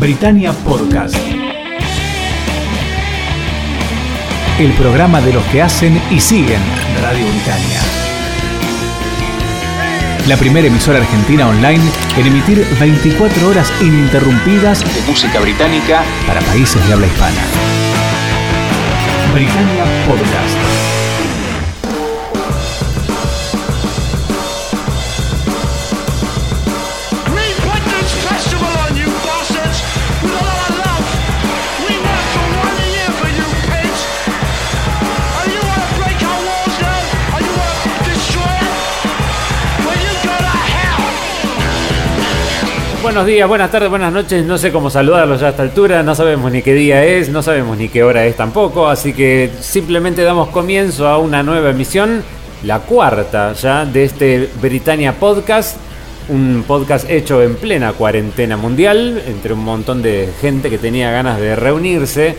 Britannia Podcast. El programa de los que hacen y siguen Radio Britannia. La primera emisora argentina online en emitir 24 horas ininterrumpidas de música británica para países de habla hispana. Britannia Podcast. Buenos días, buenas tardes, buenas noches. No sé cómo saludarlos ya a esta altura. No sabemos ni qué día es, no sabemos ni qué hora es tampoco. Así que simplemente damos comienzo a una nueva emisión, la cuarta ya de este Britannia Podcast. Un podcast hecho en plena cuarentena mundial, entre un montón de gente que tenía ganas de reunirse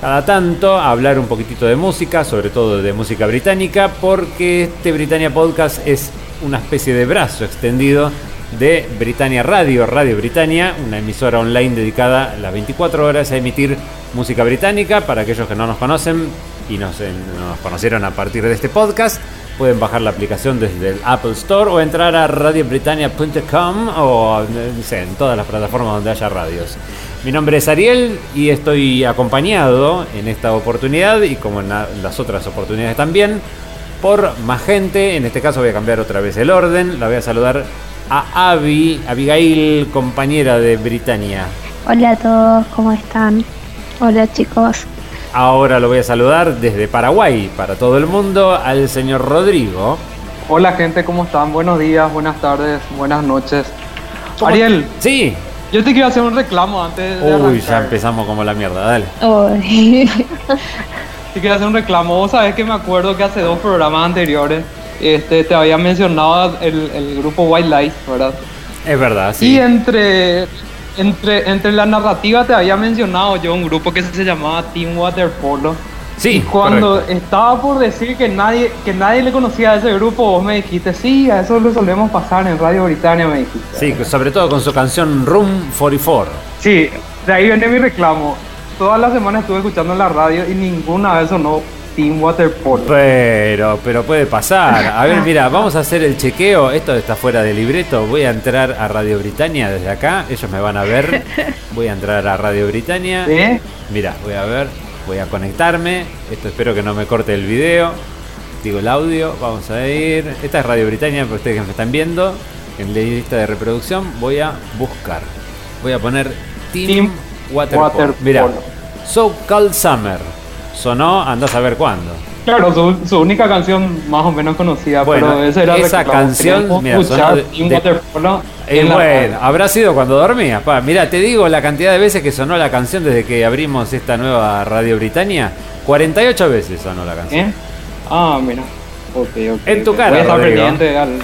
cada tanto hablar un poquitito de música, sobre todo de música británica, porque este Britannia Podcast es una especie de brazo extendido de Britannia Radio, Radio Britannia, una emisora online dedicada las 24 horas a emitir música británica. Para aquellos que no nos conocen y nos, conocieron a partir de este podcast, pueden bajar la aplicación desde el Apple Store o entrar a radiobritannia.com o en todas las plataformas donde haya radios. Mi nombre es Ariel y estoy acompañado en esta oportunidad y como en la- las otras oportunidades también por más gente. En este caso voy a cambiar otra vez el orden. La voy a saludar a Abby, Abigail, compañera de Britannia. Hola a todos, ¿cómo están? Hola chicos. Ahora lo voy a saludar desde Paraguay para todo el mundo al señor Rodrigo. Hola gente, ¿cómo están? Buenos días, buenas tardes, buenas noches. ¿Cómo- Ariel, Sí. yo te quiero hacer un reclamo antes de Uy, arrancar. ya empezamos como la mierda, dale. Uy. Te quiero hacer un reclamo. Vos sabés que me acuerdo que hace dos programas anteriores este, te había mencionado el, el grupo White Light, ¿verdad? Es verdad, Y sí. entre, entre, entre la narrativa te había mencionado yo un grupo que se llamaba Team Waterpolo. Sí, Y cuando correcto. estaba por decir que nadie, que nadie le conocía a ese grupo, vos me dijiste, sí, a eso lo solemos pasar en Radio Britannia, me dijiste. Sí, sobre todo con su canción Room 44. Sí, de ahí viene mi reclamo. Todas las semanas estuve escuchando en la radio y ninguna vez sonó Team Waterpolo. Pero, pero puede pasar. A ver, mira, vamos a hacer el chequeo. Esto está fuera de libreto. Voy a entrar a Radio Britannia desde acá. Ellos me van a ver. Voy a entrar a Radio Britannia. ¿Sí? Mira, voy a ver. Voy a conectarme. Esto espero que no me corte el video. Digo el audio. Vamos a ir. Esta es Radio Britannia para ustedes que me están viendo. En la lista de reproducción voy a buscar. Voy a poner Team, Team Waterpolo. Waterpolo. Mira, So Cold Summer. Sonó, andás a ver cuándo. Claro, su, su única canción más o menos conocida, Bueno, pero ese era esa canción, mira, de- de- Eh, bueno, habrá sido cuando dormías. Pa. Mira, te digo la cantidad de veces que sonó la canción desde que abrimos esta nueva Radio Britannia. 48 veces sonó la canción. ¿Eh? Ah, mira. Ok, ok. En tu ok. cara, Voy a estar Rodrigo. pendiente al...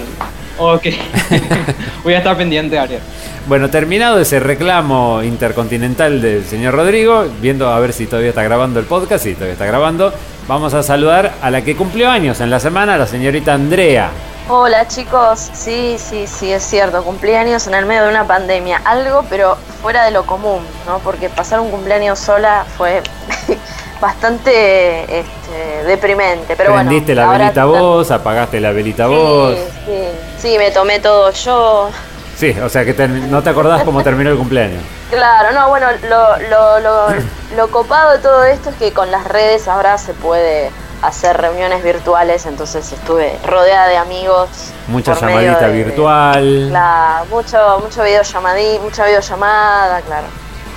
Ok. Voy a estar pendiente, Ariel. Bueno, terminado ese reclamo intercontinental del señor Rodrigo, viendo a ver si todavía está grabando el podcast, sí, todavía está grabando, vamos a saludar a la que cumplió años en la semana, la señorita Andrea. Hola chicos, sí, sí, sí, es cierto, cumpleaños en el medio de una pandemia, algo pero fuera de lo común, ¿no? Porque pasar un cumpleaños sola fue bastante este, deprimente, pero Prendiste bueno. la velita vos, apagaste la velita vos. Sí, sí, sí, me tomé todo yo. Sí, o sea que te- no te acordás cómo terminó el cumpleaños. Claro, no, bueno, lo, lo, lo, lo copado de todo esto es que con las redes ahora se puede hacer reuniones virtuales, entonces estuve rodeada de amigos. Mucha llamadita de- virtual. Claro, mucho, mucho videollamadí, mucha videollamada, claro.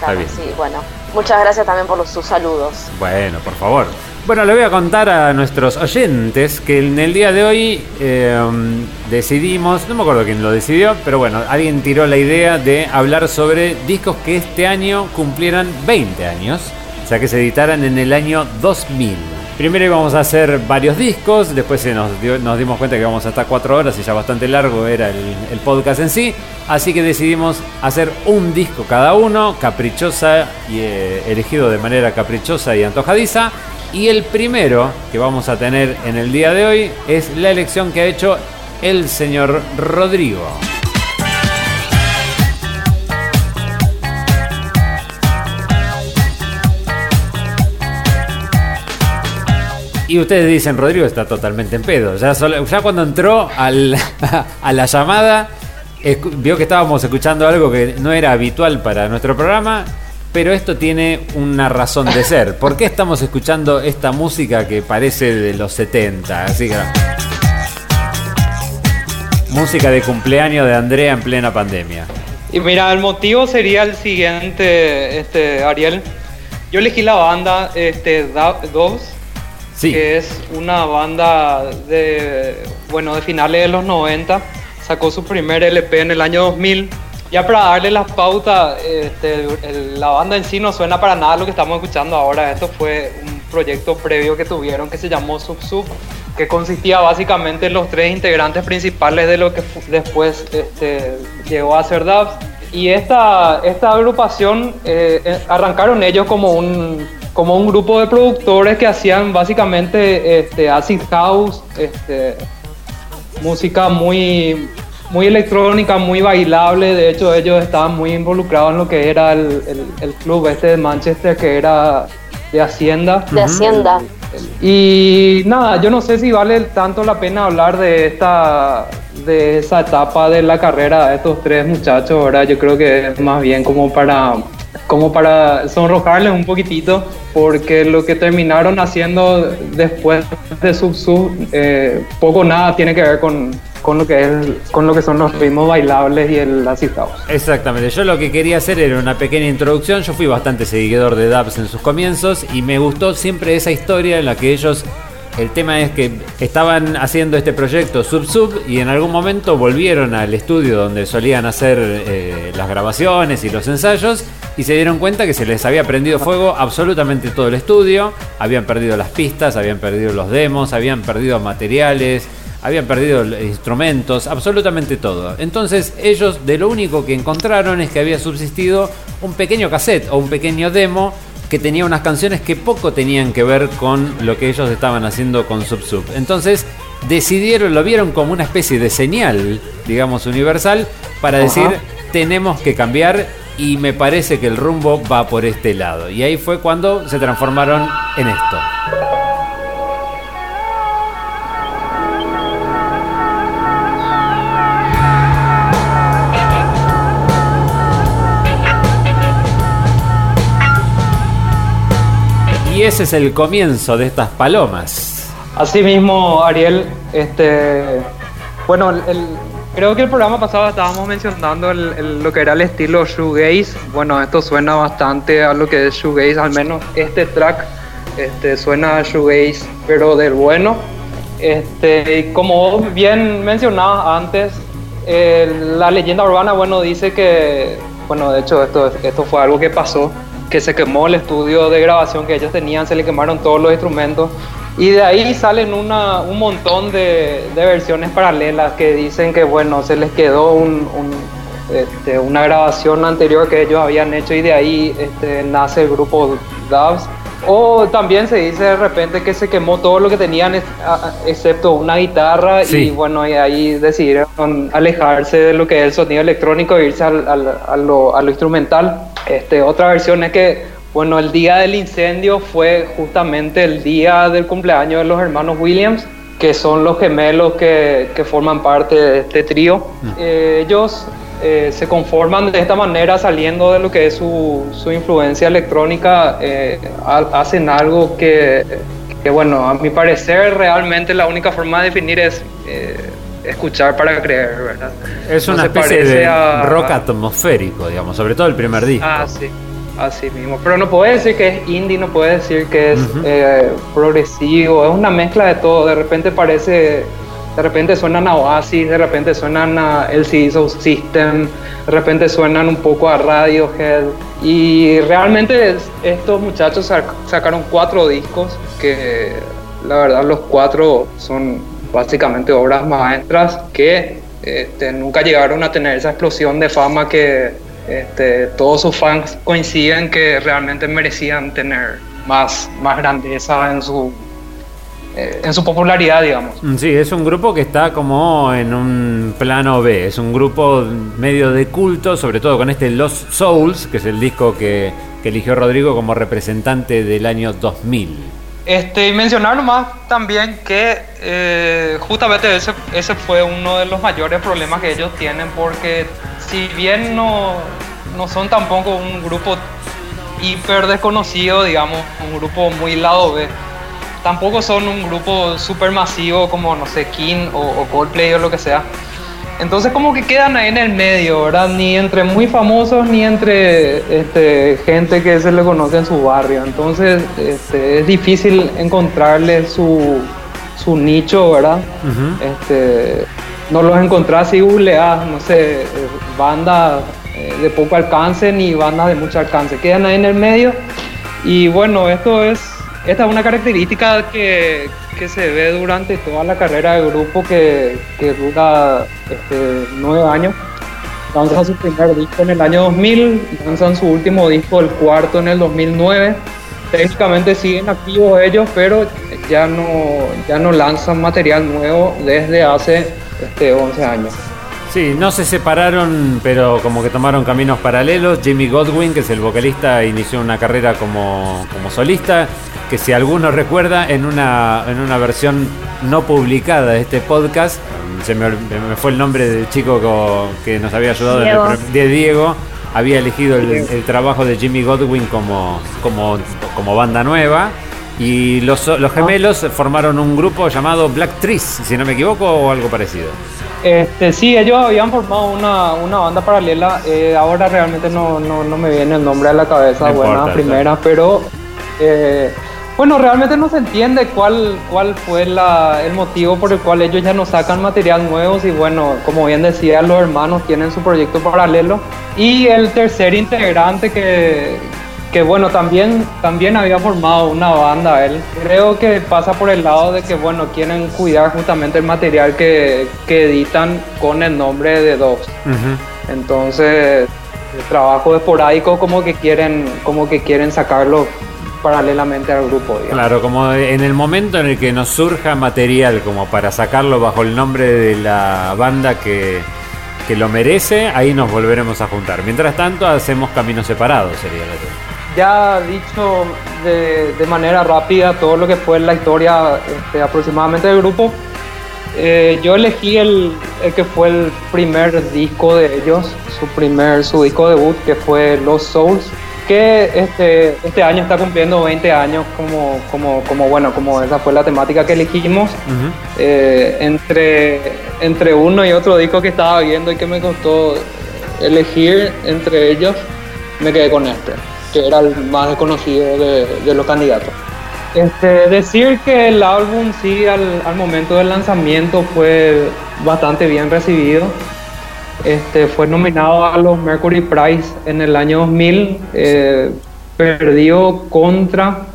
Claro, bien. sí, bueno. Muchas gracias también por los, sus saludos. Bueno, por favor. Bueno, le voy a contar a nuestros oyentes que en el día de hoy eh, decidimos, no me acuerdo quién lo decidió, pero bueno, alguien tiró la idea de hablar sobre discos que este año cumplieran 20 años, o sea que se editaran en el año 2000. Primero íbamos a hacer varios discos, después nos, dimos cuenta que íbamos hasta 4 horas y ya bastante largo era el, el podcast en sí, así que decidimos hacer un disco cada uno, caprichosa y eh, elegido de manera caprichosa y antojadiza. Y el primero que vamos a tener en el día de hoy es la elección que ha hecho el señor Rodrigo. Y ustedes dicen, Rodrigo está totalmente en pedo. Ya, cuando entró a la llamada, vio que estábamos escuchando algo que no era habitual para nuestro programa pero esto tiene una razón de ser. ¿Por qué estamos escuchando esta música que parece de los 70? Así que... Música de cumpleaños de Andrea en plena pandemia. Y mira, el motivo sería el siguiente, este, Ariel. Yo elegí la banda este, Doves, Sí. que es una banda de, bueno, de finales de los 90. Sacó su primer LP en el año 2000. Ya para darle las pautas, este, la banda en sí no suena para nada lo que estamos escuchando ahora. Esto fue un proyecto previo que tuvieron que se llamó Sub Sub, que consistía básicamente en los tres integrantes principales de lo que después este, llegó a ser Dubs. Y esta, esta agrupación eh, eh, arrancaron ellos como un, como un grupo de productores que hacían básicamente este, acid house, música muy, muy electrónica, muy bailable. De hecho, ellos estaban muy involucrados en lo que era el, el- el club este de Manchester, que era de Hacienda. De Hacienda. Y nada, yo no sé si vale tanto la pena hablar de esta de esa etapa de la carrera de estos tres muchachos, ¿verdad? Yo creo que es más bien como para como para sonrojarles un poquitito, porque lo que terminaron haciendo después de Sub Sub, eh, poco nada tiene que ver con, con lo que es con lo que son los ritmos bailables y el acid. Exactamente, yo lo que quería hacer era una pequeña introducción, yo fui bastante seguidor de Dubs en sus comienzos y me gustó siempre esa historia en la que ellos, el tema es que estaban haciendo este proyecto Sub Sub y en algún momento volvieron al estudio donde solían hacer eh, las grabaciones y los ensayos y se dieron cuenta que se les había prendido fuego absolutamente todo el estudio, habían perdido las pistas, habían perdido los demos, habían perdido materiales, habían perdido instrumentos, absolutamente todo. Entonces ellos de lo único que encontraron es que había subsistido un pequeño cassette o un pequeño demo que tenía unas canciones que poco tenían que ver con lo que ellos estaban haciendo con Sub Sub. Entonces decidieron, lo vieron como una especie de señal, digamos, universal, para decir, tenemos que cambiar y me parece que el rumbo va por este lado. Y ahí fue cuando se transformaron en esto. Ese es el comienzo de estas palomas. Así mismo, Ariel, este, bueno, el- creo que el programa pasado estábamos mencionando el- el- lo que era el estilo shoegaze. Bueno, esto suena bastante a lo que es shoegaze, al menos este track este, suena a shoegaze, pero del bueno. Este, como bien mencionabas antes, eh, la leyenda urbana, bueno, dice que, bueno, de hecho esto, esto fue algo que pasó, que se quemó el estudio de grabación que ellos tenían, se le quemaron todos los instrumentos y de ahí salen una, un montón de, versiones paralelas que dicen que, bueno, se les quedó este, una grabación anterior que ellos habían hecho y de ahí este, nace el grupo Dubs. O también se dice de repente que se quemó todo lo que tenían excepto una guitarra Sí. y bueno, y ahí decidieron alejarse de lo que es el sonido electrónico e irse al- al- a, lo, a lo instrumental. Este, otra versión es que, bueno, el día del incendio fue justamente el día del cumpleaños de los hermanos Williams, que son los gemelos que, que forman parte de este trío. Eh, ellos eh, se conforman de esta manera saliendo de lo que es su, su influencia electrónica, eh, ha- hacen algo que, que, bueno, a mi parecer realmente la única forma de definir es eh, escuchar para creer, ¿verdad? Es No una se especie de a- rock atmosférico, digamos, sobre todo el primer disco. Ah, sí, así mismo. Pero no puede decir que es indie, no puede decir que es eh, progresivo, es una mezcla de todo. De repente parece, de repente suenan a Oasis, de repente suenan a LCD System, de repente suenan un poco a Radiohead. Y realmente es- estos muchachos sac- sacaron cuatro discos que la verdad los cuatro son básicamente obras maestras que este, nunca llegaron a tener esa explosión de fama que este, todos sus fans coinciden que realmente merecían tener más, más grandeza en su, eh, en su popularidad, digamos. Mm, Sí, es un grupo que está como en un plano B, es un grupo medio de culto, sobre todo con este Lost Souls, que es el disco que, que eligió Rodrigo como representante del año 2000. Este, y mencionar nomás también que eh, justamente ese, ese fue uno de los mayores problemas que ellos tienen porque si bien no, no son tampoco un grupo hiper desconocido, digamos, un grupo muy lado B, tampoco son un grupo super masivo como, no sé, King o, o Coldplay o lo que sea. Entonces como que quedan ahí en el medio, ¿verdad? Ni entre muy famosos ni entre este, gente que se le conoce en su barrio. Entonces este, es difícil encontrarle su, su nicho, ¿verdad? este, no los encontrás si googleás, no sé, eh, bandas eh, de poco alcance ni bandas de mucho alcance. Quedan ahí en el medio. Y bueno, esto es, esta es una característica que, que se ve durante toda la carrera del grupo que, que dura este, nueve años. Lanzan su primer disco en el año 2000, lanzan su último disco, el cuarto, en el 2009. Técnicamente siguen activos ellos, pero ya no, ya no lanzan material nuevo desde hace este, 11 años. Sí, no se separaron, pero como que tomaron caminos paralelos. Jimmy Godwin, que es el vocalista, inició una carrera como, como solista, que si alguno recuerda, en una, en una versión no publicada de este podcast, se me, fue el nombre del chico co- que nos había ayudado, en el Diego. pro- de Diego, había elegido el, el trabajo de Jimmy Godwin como, como, como banda nueva. Y los, los gemelos formaron un grupo llamado Black Trees, si no me equivoco, o algo parecido. Este, sí, ellos habían formado una, una banda paralela. eh, ahora realmente no, no, no me viene el nombre a la cabeza, No buena importa, primera, pero eh, bueno, realmente no se entiende cuál, cuál fue la, el motivo por el cual ellos ya no sacan material nuevos y bueno, como bien decía, los hermanos tienen su proyecto paralelo. Y el tercer integrante que, que bueno, también, también había formado una banda él. Creo que pasa por el lado de que, bueno, quieren cuidar justamente el material que, que editan con el nombre de Dogs. Entonces, el trabajo esporádico como que quieren, como que quieren sacarlo paralelamente al grupo, digamos. Claro, como en el momento en el que nos surja material como para sacarlo bajo el nombre de la banda que, que lo merece, ahí nos volveremos a juntar. Mientras tanto, hacemos caminos separados, sería la. Ya dicho de, de manera rápida todo lo que fue la historia este, aproximadamente del grupo, eh, yo elegí el, el que fue el primer disco de ellos, su primer, su disco debut, que fue Los Souls, que este, este año está cumpliendo 20 años como, como, como, bueno, como esa fue la temática que elegimos. Eh, entre, entre uno y otro disco que estaba viendo y que me costó elegir entre ellos, me quedé con este, que era el más desconocido de, de los candidatos. Este, decir que el álbum sí al, al momento del lanzamiento fue bastante bien recibido. Este, fue nominado a los Mercury Prize en el año 2000. eh, perdió contra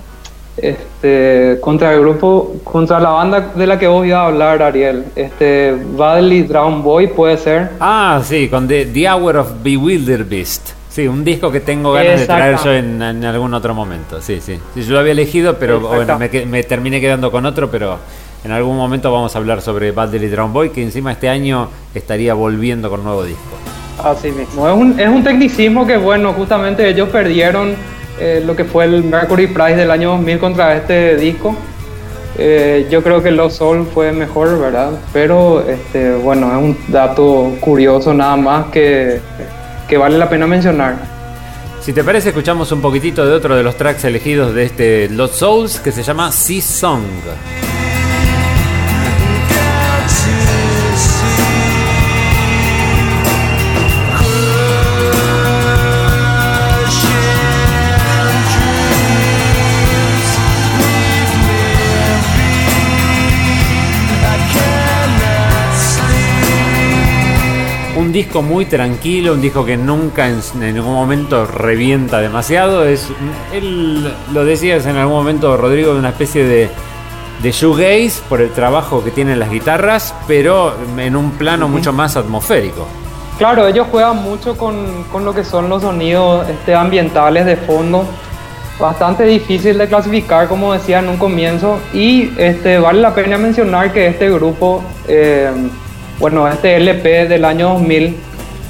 este, contra el grupo, contra la banda de la que vos ibas a hablar, Ariel. Este, Badly Drown Boy puede ser. Ah, sí, con The, The Hour of Bewilder Beast. Sí, un disco que tengo ganas de traer yo en, en algún otro momento. Sí, sí. Sí, yo lo había elegido, pero bueno, me, me terminé quedando con otro, pero en algún momento vamos a hablar sobre Delly Drown Boy, que encima este año estaría volviendo con nuevo disco. Así mismo. Es un, es un tecnicismo que, bueno, justamente ellos perdieron eh, lo que fue el Mercury Prize del año 2000 contra este disco. Eh, yo creo que Los Soul fue mejor, ¿verdad? Pero, este, bueno, es un dato curioso nada más que, que vale la pena mencionar. Si te parece, escuchamos un poquitito de otro de los tracks elegidos de este Lost Souls que se llama Sea Song. Un disco muy tranquilo, un disco que nunca en, en ningún momento revienta demasiado. Es, él lo decías en algún momento, Rodrigo, de una especie de, de shoegaze por el trabajo que tienen las guitarras, pero en un plano mucho más atmosférico. Claro, ellos juegan mucho con, con lo que son los sonidos este, ambientales de fondo. Bastante difícil de clasificar, como decía en un comienzo. Y este, vale la pena mencionar que este grupo, eh, bueno, este LP del año 2000,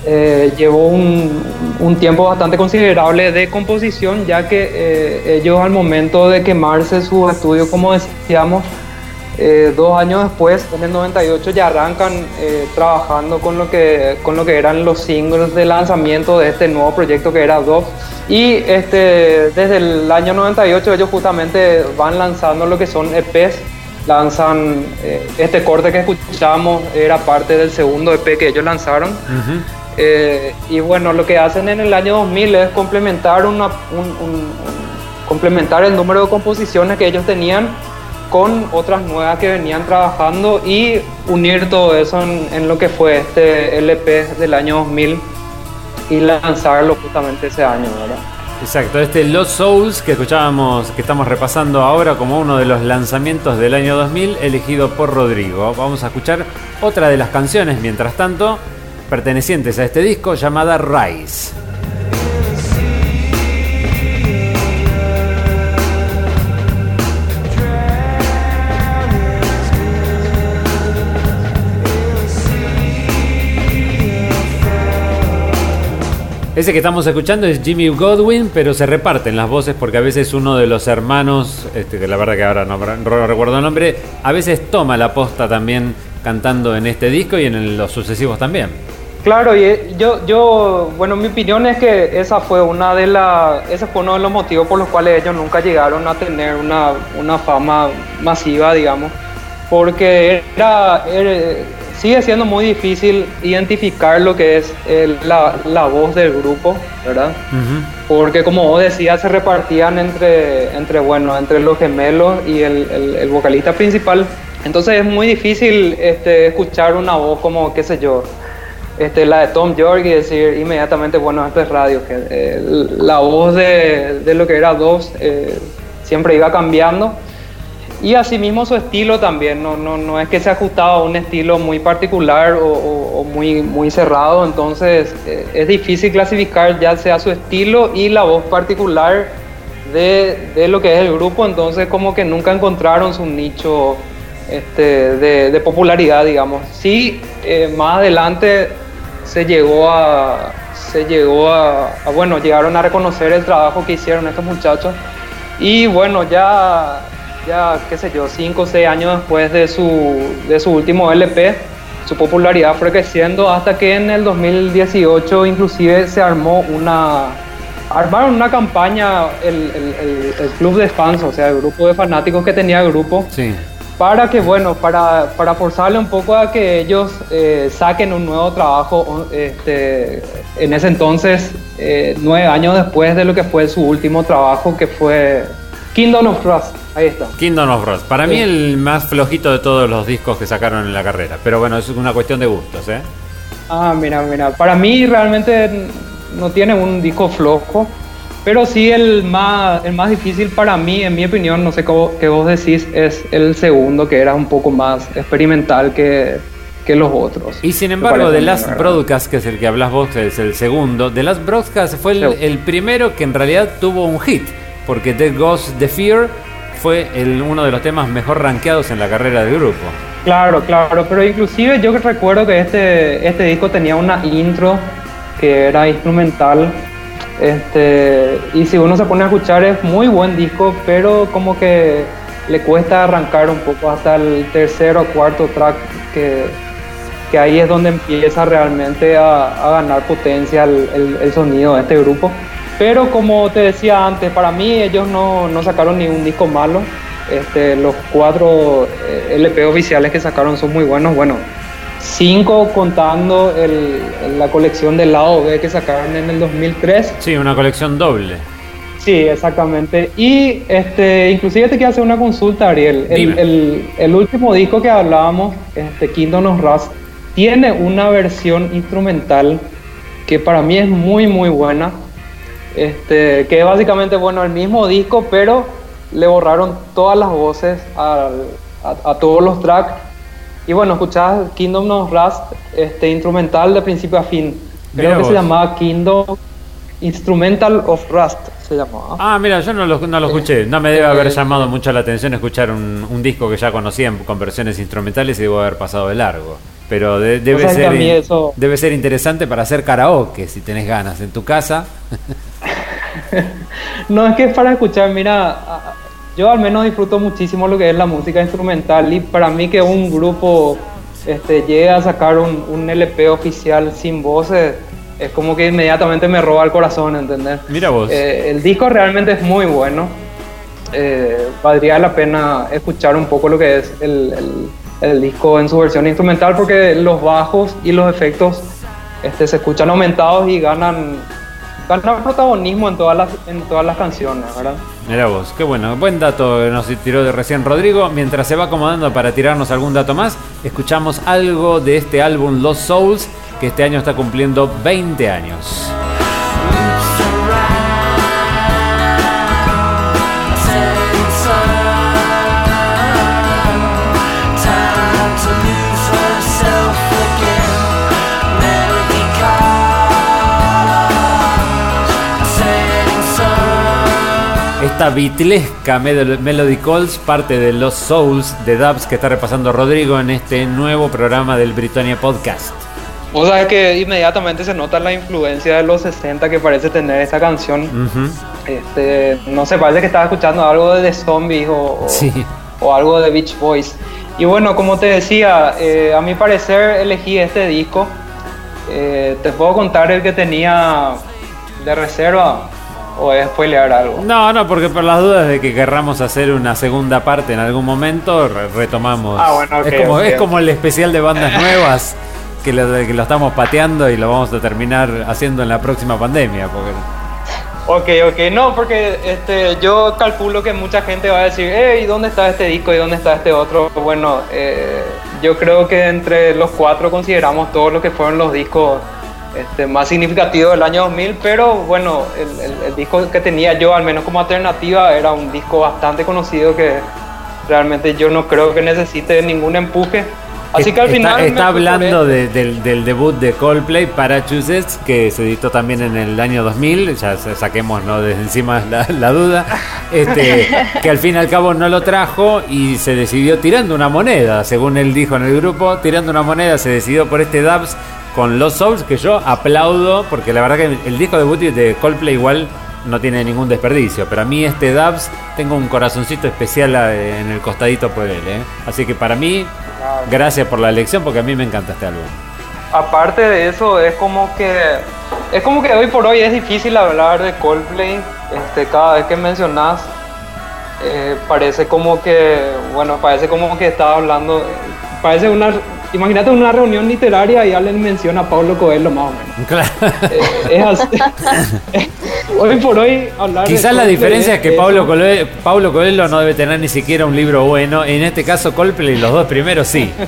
eh, llevó un, tiempo bastante considerable de composición, ya que eh, ellos al momento de quemarse su estudio, como decíamos, eh, dos años después, en el 98, ya arrancan trabajando con lo, que, con lo que eran los singles de lanzamiento de este nuevo proyecto que era Dove. Y este, desde el año 98 ellos justamente van lanzando lo que son EPs. Lanzan eh, este corte que escuchamos, era parte del segundo EP que ellos lanzaron. Eh, y bueno, lo que hacen en el año 2000 es complementar, una, un- un- un- complementar el número de composiciones que ellos tenían con otras nuevas que venían trabajando y unir todo eso en, en lo que fue este LP del año 2000 y lanzarlo justamente ese año, ¿verdad? Exacto, este Lost Souls que escuchábamos, que estamos repasando ahora como uno de los lanzamientos del año 2000, elegido por Rodrigo. Vamos a escuchar otra de las canciones, mientras tanto, pertenecientes a este disco, llamada Rise. Ese que estamos escuchando es Jimmy Godwin, pero se reparten las voces porque a veces uno de los hermanos, este, que la verdad que ahora no, recuerdo el nombre, a veces toma la posta también cantando en este disco y en los sucesivos también. Claro, y eh, yo, yo, bueno, mi opinión es que esa fue una de las, ese fue uno de los motivos por los cuales ellos nunca llegaron a tener una, una fama masiva, digamos, porque era, era- sigue siendo muy difícil identificar lo que es el- la, la voz del grupo, ¿verdad? Porque como vos decías, se repartían entre, entre, bueno, entre los gemelos y el, el- el vocalista principal. Entonces es muy difícil este, escuchar una voz como, qué sé yo, este, la de Tom York y decir inmediatamente, bueno, esto es radio. Que, eh, la voz de, de lo que era Dos eh, siempre iba cambiando. Y asimismo su estilo también, no, no, no es que se ajustaba a un estilo muy particular o, muy, muy cerrado, entonces eh, es difícil clasificar ya sea su estilo y la voz particular de, de lo que es el grupo, entonces como que nunca encontraron su nicho este, de, de popularidad, digamos. Sí, eh, más adelante se llegó a, se llegó a, bueno, llegaron a reconocer el trabajo que hicieron estos muchachos y bueno, ya, ya, qué sé yo, 5 o 6 años después de su, de su último LP, su popularidad fue creciendo hasta que en el 2018 inclusive se armó una... Armaron una campaña el, el- el- el club de fans, o sea, el grupo de fanáticos que tenía el grupo, Sí. para que, bueno, para, para forzarle un poco a que ellos eh, saquen un nuevo trabajo, este, en ese entonces, eh, nueve años después de lo que fue su último trabajo, que fue Kingdom of Trust. Ahí está. Kingdom of Rust. Para mí Sí. el más flojito de todos los discos que sacaron en la carrera. Pero bueno, es una cuestión de gustos, ¿eh? Ah, mira, mira. Para mí realmente no tiene un disco flojo, pero sí el más, el más difícil para mí, en mi opinión, no sé cómo, qué vos decís, es el segundo, que era un poco más experimental que, que los otros. Y sin embargo, The mí, Last. Broadcast, que es el que hablas vos, es el segundo, The Last Broadcast fue el, el primero que en realidad tuvo un hit, porque Dead Ghost The Fear fue el, uno de los temas mejor rankeados en la carrera del grupo. Claro, claro, pero inclusive yo recuerdo que este, este disco tenía una intro que era instrumental. Este, y si uno se pone a escuchar es muy buen disco, pero como que le cuesta arrancar un poco hasta el tercer o cuarto track, que, que ahí es donde empieza realmente a, a ganar potencia el, el- el sonido de este grupo. Pero como te decía antes, para mí ellos no, no sacaron ni un disco malo. Este, los cuatro eh, LP oficiales que sacaron son muy buenos. Bueno, cinco contando el- la colección del lado B que sacaron en el 2003. Sí, una colección doble. Sí, exactamente. Y este, inclusive te quiero hacer una consulta, Ariel. Dime. El, el- el último disco que hablábamos, este, Kingdom of Rust, tiene una versión instrumental que para mí es muy, muy buena. Este, que es básicamente, bueno, el mismo disco, pero le borraron todas las voces al- a, a todos los tracks. Y bueno, escuchás Kingdom of Rust este, instrumental de principio a fin. Creo Mirá que se vos. llamaba Kingdom Instrumental of Rust. Se llamaba. Ah, mira, yo no lo, no lo escuché. No me debe haber Eh, llamado mucho la atención escuchar un, un disco que ya conocía con versiones instrumentales y debo haber pasado de largo. Pero de- debe, sea que a ser, eso- debe ser interesante para hacer karaoke si tenés ganas en tu casa. No, es que es para escuchar, mira, yo al menos disfruto muchísimo lo que es la música instrumental y para mí que un grupo este, llegue a sacar un, un LP oficial sin voces es como que inmediatamente me roba el corazón, ¿entendés? Mira vos. Eh, el disco realmente es muy bueno. Eh, valdría la pena escuchar un poco lo que es el, el- el disco en su versión instrumental porque los bajos y los efectos este, se escuchan aumentados y ganan, ganan protagonismo en todas las, en todas las canciones, ¿verdad? Mira vos, qué bueno. Buen dato nos tiró de recién Rodrigo. Mientras se va acomodando para tirarnos algún dato más, escuchamos algo de este álbum Lost Souls, que este año está cumpliendo 20 años. Esta bitlesca Mel- Melody Calls, parte de Los Souls de Dubs que está repasando Rodrigo en este nuevo programa del Britannia Podcast. O sea que inmediatamente se nota la influencia de los 60 que parece tener esta canción. Ujú. Este, no sé, parece que estaba escuchando algo de The Zombies o, o- Sí. o algo de Beach Boys. Y bueno, como te decía, eh, a mi parecer elegí este disco. Eh, ¿Te puedo contar el que tenía de reserva? ¿O es spoilear algo? No, no, porque por las dudas de que querramos hacer una segunda parte en algún momento, re- retomamos. Ah, bueno, ok, es, como, es como el especial de bandas nuevas, que lo, que lo estamos pateando y lo vamos a terminar haciendo en la próxima pandemia. Porque Ok, ok, no, porque este, yo calculo que mucha gente va a decir, hey, ¿dónde está este disco y dónde está este otro? Bueno, eh, yo creo que entre los cuatro consideramos todos los que fueron los discos este, más significativos del año 2000, pero bueno, el, el- el disco que tenía yo, al menos como alternativa, era un disco bastante conocido que realmente yo no creo que necesite ningún empuje. Así que al está, final... está hablando de- del, del debut de Coldplay, Parachusetts, que se editó también en el año 2000. Ya sa- saquemos ¿no? desde encima la, la duda. Este, que al fin y al cabo no lo trajo y se decidió tirando una moneda, según él dijo en el grupo. Tirando una moneda se decidió por este Dubs con Los Souls, que yo aplaudo, porque la verdad que el disco debut de Coldplay igual no tiene ningún desperdicio. Pero a mí este Dubs tengo un corazoncito especial eh, en el costadito por él. ¿eh? Así que para mí, gracias por la elección, porque a mí me encanta este álbum. aparte de eso es como que es como que hoy por hoy es difícil hablar de Coldplay este cada vez que mencionas eh, parece como que bueno parece como que estaba hablando parece una imagínate una reunión literaria y alguien menciona a Pablo Coelho más o menos Claro. Eh, es así. hoy por hoy hablar de Quizás la diferencia es que eso. Pablo Coelho, Pablo Coelho no debe tener ni siquiera un libro bueno. En este caso, Coldplay, los dos primeros sí.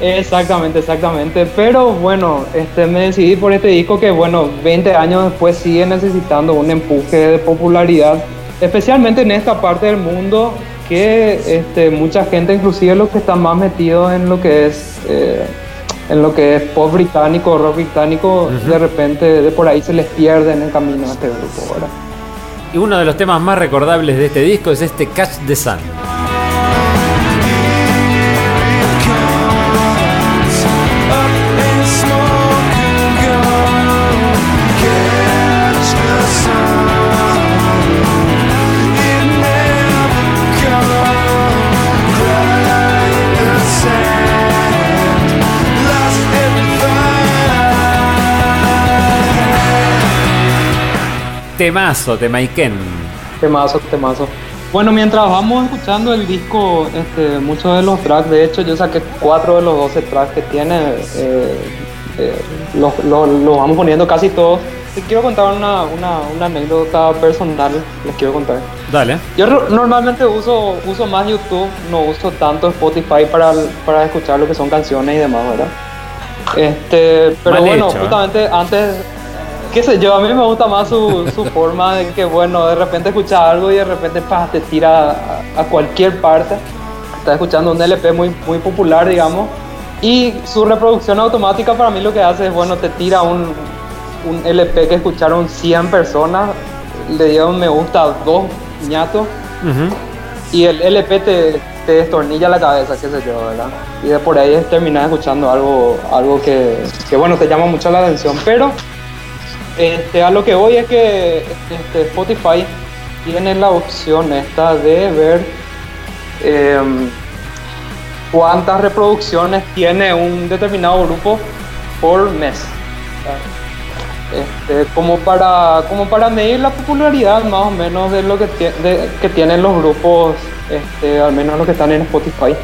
Exactamente, exactamente. Pero bueno, este, me decidí por este disco que, bueno, 20 años después sigue necesitando un empuje de popularidad, especialmente en esta parte del mundo que este, mucha gente, inclusive los que están más metidos en lo que es eh, en lo que es pop británico, rock británico, de repente de por ahí se les pierde en el camino a este grupo, ¿verdad? Y uno de los temas más recordables de este disco es este Catch the Sun. Temazo, Temaiken. Temazo, temazo. Bueno, mientras vamos escuchando el disco, este, muchos de los tracks, de hecho yo saqué cuatro de los 12 tracks que tiene, eh, eh, los, los- los vamos poniendo casi todos. Te quiero contar una, una, una anécdota personal, les quiero contar. Dale. Yo normalmente uso, uso más YouTube, no uso tanto Spotify para, para escuchar lo que son canciones y demás, ¿verdad? Este, pero Mal bueno, hecho, ¿eh? justamente antes, qué sé yo, a mí me gusta más su, su forma de que, bueno, de repente escuchas algo y de repente pa, te tira a, a cualquier parte. Estás escuchando un LP muy, muy popular, digamos, y su reproducción automática para mí lo que hace es, bueno, te tira un, un LP que escucharon 100 personas, le dieron me gusta a dos ñatos Ujú. y el LP te, te destornilla la cabeza, qué sé yo, ¿verdad? Y de por ahí terminas escuchando algo, algo que, que, bueno, te llama mucho la atención. Pero este, a lo que voy es que este, Spotify tiene la opción esta de ver em, cuántas reproducciones tiene un determinado grupo por mes. Este, como, para, como para medir la popularidad más o menos de lo que, de- que tienen los grupos, este, al menos los que están en Spotify.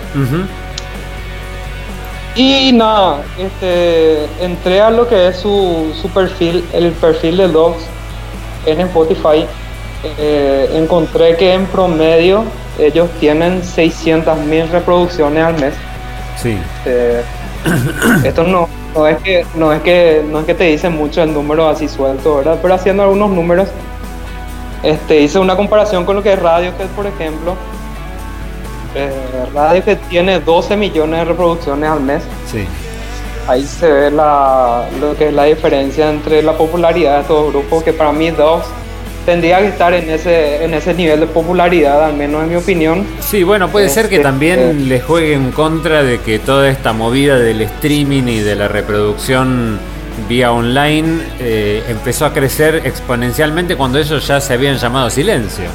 Y nada, este, entré a lo que es su, su perfil, el perfil de Dogs en Spotify. Eh, encontré que en promedio ellos tienen 600.000 reproducciones al mes. Sí. Eh, esto no, no es que no es que no es que te dicen mucho el número así suelto, ¿verdad? Pero haciendo algunos números, este, hice una comparación con lo que es Radiohead, por ejemplo. Eh, Radiohead tiene 12 millones de reproducciones al mes. Sí. Ahí se ve la, lo que es la diferencia entre la popularidad de estos grupos, que para mí dos tendría que estar en ese, en ese nivel de popularidad, al menos en mi opinión. Sí, bueno, puede ser que Este, también le juegue en contra de que toda esta movida del streaming y de la reproducción vía online eh, empezó a crecer exponencialmente cuando ellos ya se habían llamado silencio.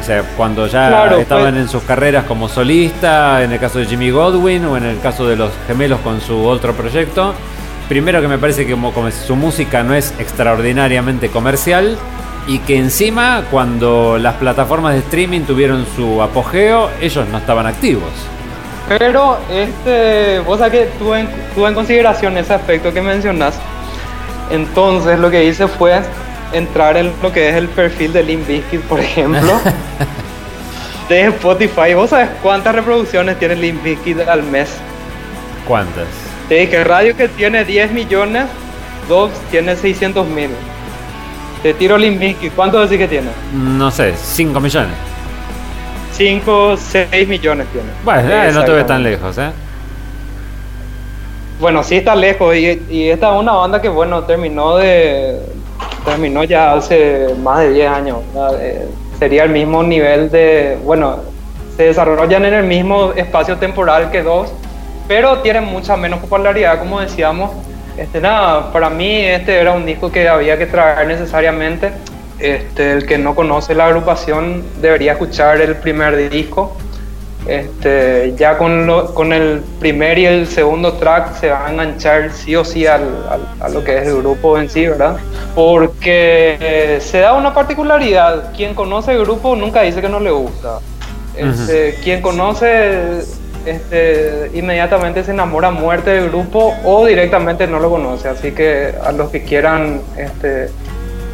O sea, cuando ya Claro, estaban en sus carreras como solista, en el caso de Jimmy Godwin o en el caso de los gemelos con su otro proyecto. Primero que me parece que como, como su música no es extraordinariamente comercial y que encima cuando las plataformas de streaming tuvieron su apogeo, ellos no estaban activos. Pero este, vos sabés que tuve en, tuve en consideración ese aspecto que mencionás. Entonces lo que hice fue entrar en lo que es el perfil de Limp Bizkit, por ejemplo, de Spotify. ¿Vos sabés cuántas reproducciones tiene Limp Bizkit al mes? ¿Cuántas? Te dije, Radio que tiene 10 millones, Dogs tiene 600 mil. Te tiro Limp Bizkit, ¿cuánto decís que tiene? No sé, 5 millones. 5, 6 millones tiene. Bueno, eh, no te ves tan lejos, ¿eh? Bueno, sí está lejos y, y esta es una banda que bueno terminó de terminó ya hace más de 10 años. Eh, sería el mismo nivel de bueno se desarrollan en el mismo espacio temporal que dos, pero tienen mucha menos popularidad como decíamos. Este nada, para mí este era un disco que había que traer necesariamente. Este, el que no conoce la agrupación debería escuchar el primer disco. Este, ya con, lo- con el primer y el segundo track se va a enganchar sí o sí al, al- a lo que es el grupo en sí, ¿verdad? Porque eh, se da una particularidad. Quien conoce el grupo nunca dice que no le gusta. Este, Quien conoce este, inmediatamente se enamora a muerte del grupo o directamente no lo conoce. Así que a los que quieran este,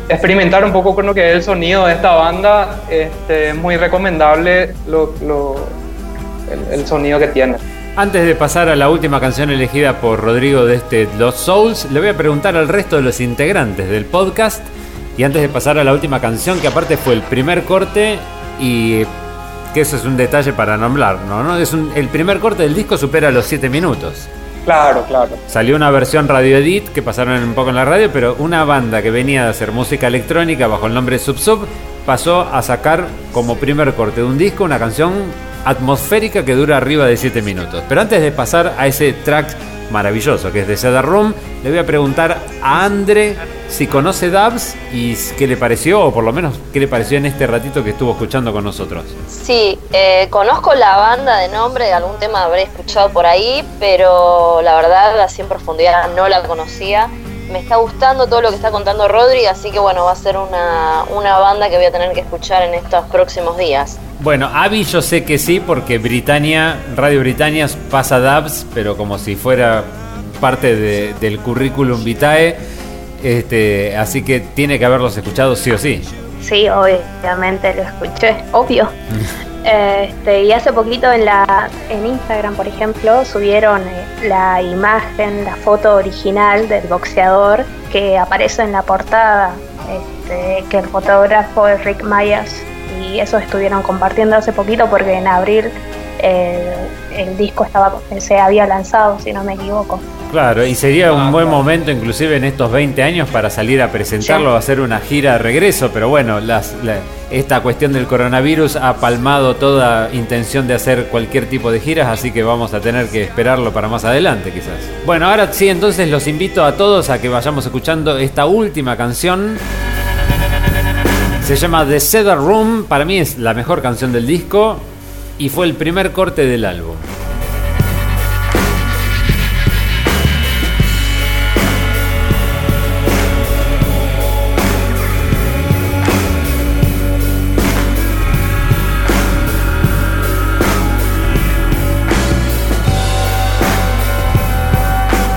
experimentar un poco con lo que es el sonido de esta banda, este, es muy recomendable lo, lo- el, el sonido que tiene. Antes de pasar a la última canción elegida por Rodrigo de este Los Souls, le voy a preguntar al resto de los integrantes del podcast. Y antes de pasar a la última canción, que aparte fue el primer corte y que eso es un detalle para nombrar, ¿no? ¿No? Es un- el primer corte del disco supera los 7 minutos. Claro, claro. Salió una versión radio edit que pasaron un poco en la radio, pero una banda que venía de hacer música electrónica bajo el nombre Sub Sub pasó a sacar como primer corte de un disco una canción atmosférica que dura arriba de 7 minutos. Pero antes de pasar a ese track maravilloso que es de Cedar Room, le voy a preguntar a Andre si conoce Dubs y qué le pareció, o por lo menos qué le pareció en este ratito que estuvo escuchando con nosotros. Sí, eh, conozco la banda de nombre, algún tema habré escuchado por ahí, pero la verdad así en profundidad no la conocía. Me está gustando todo lo que está contando Rodri, así que bueno, va a ser una, una banda que voy a tener que escuchar en estos próximos días. Bueno, Avi yo sé que sí, porque Britannia, Radio Britannia pasa Dubs, pero como si fuera parte de- del currículum vitae. Este, así que tiene que haberlos escuchado sí o sí. Sí, obviamente lo escuché, obvio. Este, y hace poquito en la en Instagram, por ejemplo, subieron eh, la imagen, la foto original del boxeador que aparece en la portada, este, que el fotógrafo es Rick Myers y eso estuvieron compartiendo hace poquito porque en abril eh, el disco estaba se había lanzado, si no me equivoco. Claro, y sería un buen momento inclusive en estos 20 años para salir a presentarlo, Sí. hacer una gira de regreso, pero bueno, las- la- esta cuestión del coronavirus ha palmado toda intención de hacer cualquier tipo de giras, así que vamos a tener que esperarlo para más adelante quizás. Bueno, ahora sí, entonces los invito a todos a que vayamos escuchando esta última canción. Se llama The Cedar Room, para mí es la mejor canción del disco y fue el primer corte del álbum.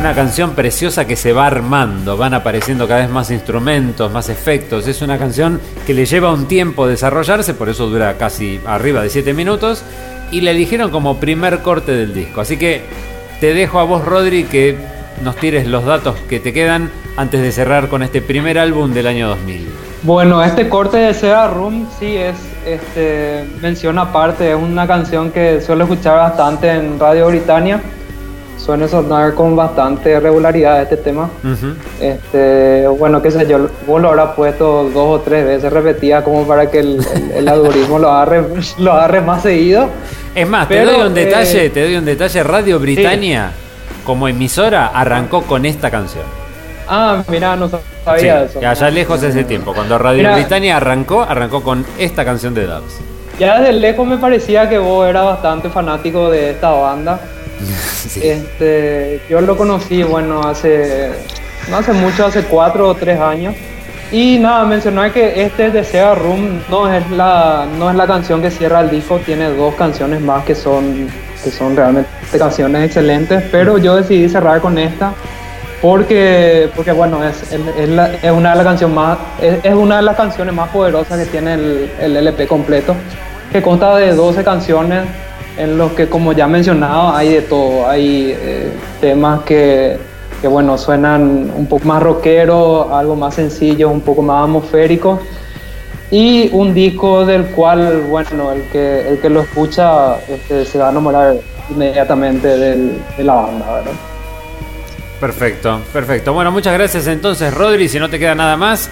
Una canción preciosa que se va armando, van apareciendo cada vez más instrumentos, más efectos. Es una canción que le lleva un tiempo desarrollarse, por eso dura casi arriba de 7 minutos. Y la eligieron como primer corte del disco. Así que te dejo a vos, Rodri, que nos tires los datos que te quedan antes de cerrar con este primer álbum del año 2000. Bueno, este corte de Sega Room sí es, este, menciona aparte, es una canción que suelo escuchar bastante en Radio Britannia. Suele sonar con bastante regularidad este tema. Ujú. Este, bueno, qué sé yo, vos lo habrás puesto dos o tres veces repetida como para que el, el- el algoritmo lo agarre, lo agarre más seguido. Es más, te Pero, doy un detalle, eh, te doy un detalle. Radio Britannia, como emisora, arrancó con esta canción. Ah, mira, no Sí, sabía eso. que allá lejos ese tiempo. Cuando Radio. Britannia arrancó, arrancó con esta canción de Dubs. Ya desde lejos me parecía que vos eras bastante fanático de esta banda. Este, yo lo conocí, bueno, hace, no hace mucho, hace cuatro o tres años. Y nada, mencionar que este de Sega Room no es la, no es la canción que cierra el disco, tiene dos canciones más que son, que son realmente canciones excelentes, pero yo decidí cerrar con esta porque, porque bueno, es, es, la- es una de las canciones más, es una de las canciones más poderosas que tiene el, el LP completo, que consta de 12 canciones en los que, como ya mencionado, hay de todo. Hay eh, temas que, que, bueno, suenan un poco más rockeros, algo más sencillo, un poco más atmosférico. Y un disco del cual, bueno, el que, el que lo escucha este, se va a enamorar inmediatamente del- de la banda, ¿verdad? Perfecto, perfecto. Bueno, muchas gracias entonces, Rodri. Si no te queda nada más,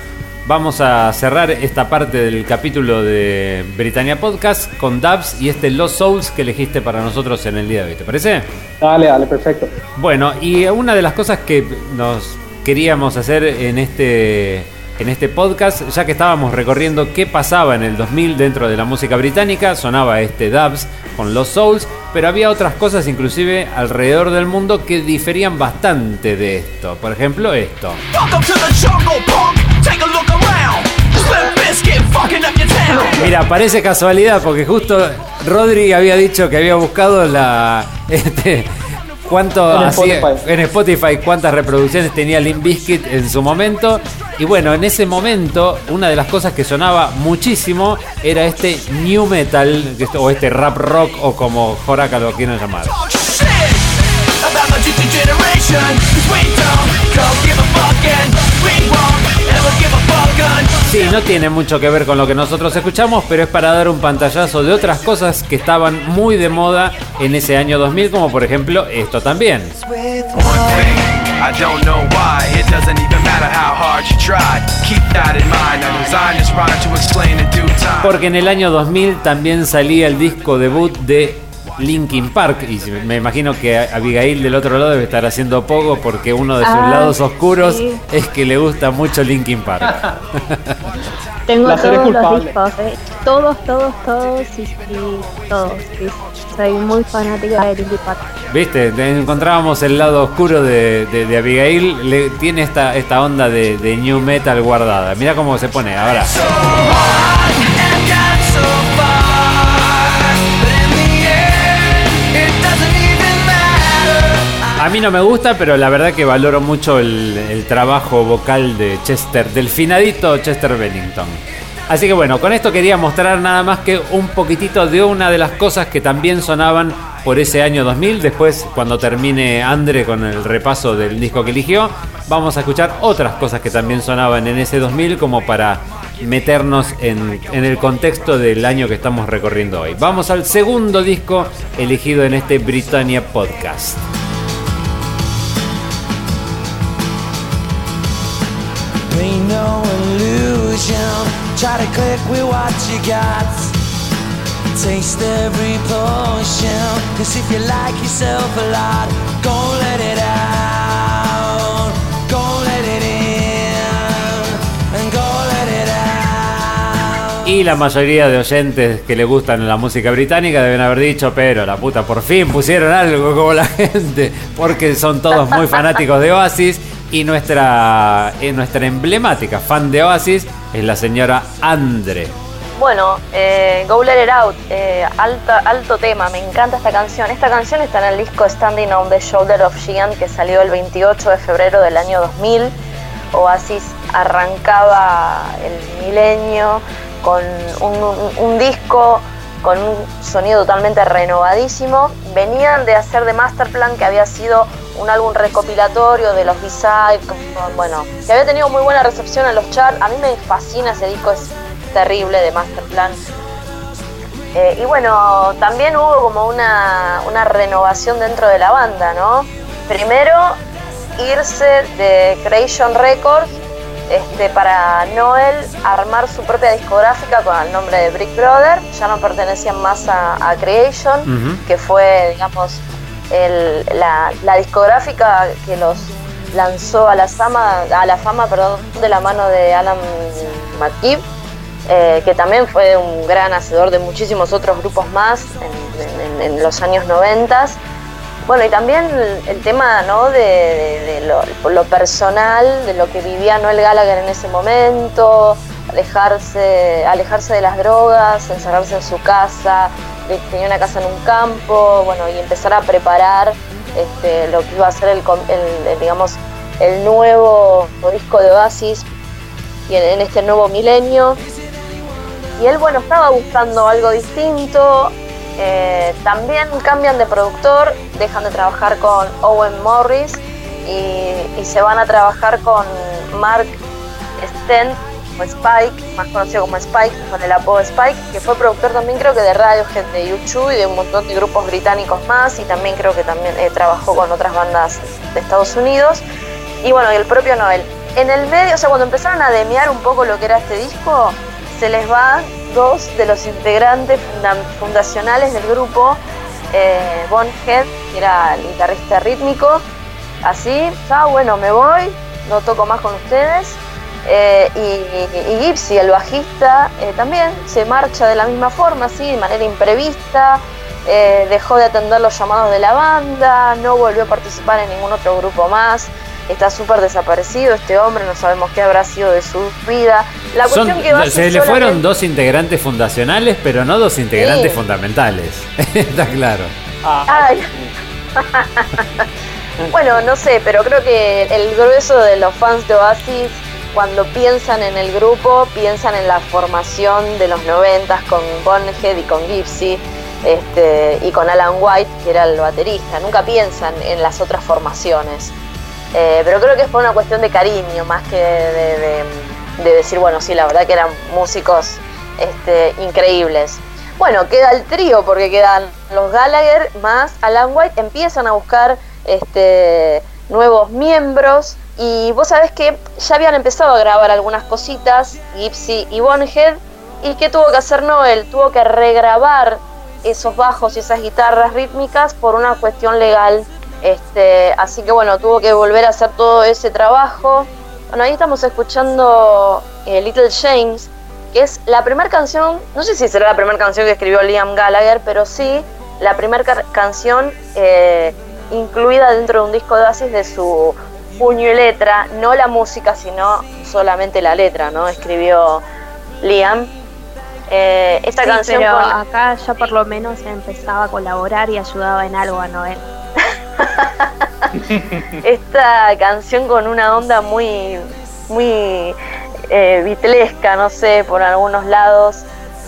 vamos a cerrar esta parte del capítulo de Britannia Podcast con Dubs y este Lost Souls que elegiste para nosotros en el día de hoy. ¿Te parece? Dale, dale, perfecto. Bueno, y una de las cosas que nos queríamos hacer en este, en este podcast, ya que estábamos recorriendo qué pasaba en el 2000 dentro de la música británica, sonaba este Dubs con los Souls, pero había otras cosas inclusive alrededor del mundo que diferían bastante de esto. Por ejemplo, esto. Welcome to the jungle, punk. Take a look Mira, parece casualidad porque justo Rodri había dicho que había buscado la este cuánto En hacía- Spotify. en Spotify cuántas reproducciones tenía Limp Bizkit en su momento y bueno, en ese momento una de las cosas que sonaba muchísimo era este new metal o este rap rock o como Joraca lo quieren llamar. Sí, no tiene mucho que ver con lo que nosotros escuchamos, pero es para dar un pantallazo de otras cosas que estaban muy de moda en ese año 2000, como por ejemplo esto también. One thing, I don't know why. It doesn't even matter how hard you try. Keep that in mind. I designed this rhyme to explain in due time. Porque en el año 2000 también salía el disco debut de Linkin Park y me imagino que Abigail del otro lado debe estar haciendo poco porque uno de sus Ah, lados oscuros sí. es que le gusta mucho Linkin Park. Tengo es todos los discos, eh. todos, todos, todos, sí, todos. Soy muy fanática de Linkin Park. ¿Viste? Te- Encontrábamos el lado oscuro de, de- de Abigail. Le, tiene esta, esta onda de, de new metal guardada. Mira cómo se pone ahora. Mí no me gusta, pero la verdad que valoro mucho el, el trabajo vocal de Chester, del finadito Chester Bennington. Así que bueno, con esto quería mostrar nada más que un poquitito de una de las cosas que también sonaban por ese año 2000. Después, cuando termine Andre con el repaso del disco que eligió, vamos a escuchar otras cosas que también sonaban en ese 2000 como para meternos en, en el contexto del año que estamos recorriendo hoy. Vamos al segundo disco elegido en este Britannia Podcast. Illusion. Try to click with what you got. Taste every potion. Cause if you like yourself a lot, go let it out. Go let it in. And go let it out. Y la mayoría de oyentes que le gustan la música británica deben haber dicho, pero la puta, por fin pusieron algo como la gente, porque son todos muy fanáticos de Oasis. Y nuestra, nuestra emblemática fan de Oasis es la señora Andre. Bueno, eh, Go Let It Out, eh, alto tema, me encanta esta canción. Esta canción está en el disco Standing on the Shoulder of Giant que salió el 28 de febrero del año 2000. Oasis arrancaba el milenio con un disco con un sonido totalmente renovadísimo. Venían de hacer de Masterplan, que había sido un álbum recopilatorio de los B-Sides, bueno, que había tenido muy buena recepción en los charts. A mí me fascina ese disco, es terrible de Masterplan. Eh, y bueno, también hubo como una, una renovación dentro de la banda, ¿no? Primero, irse de Creation Records este, para Noel armar su propia discográfica con el nombre de Brick Brother. Ya no pertenecían más a, a Creation, que fue, digamos, el- la, la discográfica que los lanzó a la fama, a la fama perdón, de la mano de Alan McKeeb, eh, que también fue un gran hacedor de muchísimos otros grupos más en, en- en los años 90. Bueno, y también el, tema ¿no? de, lo, personal, de lo que vivía Noel Gallagher en ese momento, alejarse, alejarse de las drogas, encerrarse en su casa, tenía una casa en un campo, bueno, y empezar a preparar este, lo que iba a ser el, el- el, digamos, el nuevo disco de Oasis y en este nuevo milenio. Y él, bueno, estaba buscando algo distinto. Eh, también cambian de productor, dejan de trabajar con Owen Morris y, se van a trabajar con Mark Stent o Spike, más conocido como Spike, con el apodo Spike, que fue productor también creo que de Radiohead, de YouTube y de un montón de grupos británicos más y también creo que también eh, trabajó con otras bandas de Estados Unidos. Y bueno, y el propio Noel. En el medio, o sea, cuando empezaron a demear un poco lo que era este disco, se les van dos de los integrantes funda- fundacionales del grupo, eh, Bon Head, que era el guitarrista rítmico, así, ya bueno, me voy, no toco más con ustedes. Eh, y, y Gypsy, el bajista, eh, también se marcha de la misma forma, así, de manera imprevista, eh, dejó de atender los llamados de la banda, no volvió a participar en ningún otro grupo más, está súper desaparecido este hombre, no sabemos qué habrá sido de su vida. La Son- cuestión que va se le fueron dos integrantes fundacionales, pero no dos integrantes Sí. fundamentales. Está claro. Ay. bueno, no sé, pero creo que el grueso de los fans de Oasis, cuando piensan en el grupo, piensan en la formación de los noventas con Bonhead y con Gypsy. Este, y con Alan White, que era el baterista. Nunca piensan en las otras formaciones. Eh, pero creo que por una cuestión de cariño, más que de decir, bueno, sí, la verdad que eran músicos este, increíbles. Bueno, queda el trío porque quedan los Gallagher más Alan White, empiezan a buscar este, nuevos miembros y vos sabés que ya habían empezado a grabar algunas cositas, Gypsy y Bonhead, y ¿qué tuvo que hacer Noel? Tuvo que regrabar esos bajos y esas guitarras rítmicas por una cuestión legal. Este, así que bueno, tuvo que volver a hacer todo ese trabajo. Bueno, ahí estamos escuchando eh, Little James, que es la primera canción, no sé si será la primera canción que escribió Liam Gallagher, pero sí la primera ca- canción eh, incluida dentro de un disco de Oasis de su puño y letra, no la música, sino solamente la letra, ¿no? Escribió Liam. Eh, esta Sí, canción pero con- acá ya por lo menos empezaba a colaborar y ayudaba en algo a Noel. esta canción con una onda muy, muy eh, bitlesca, no sé, por algunos lados.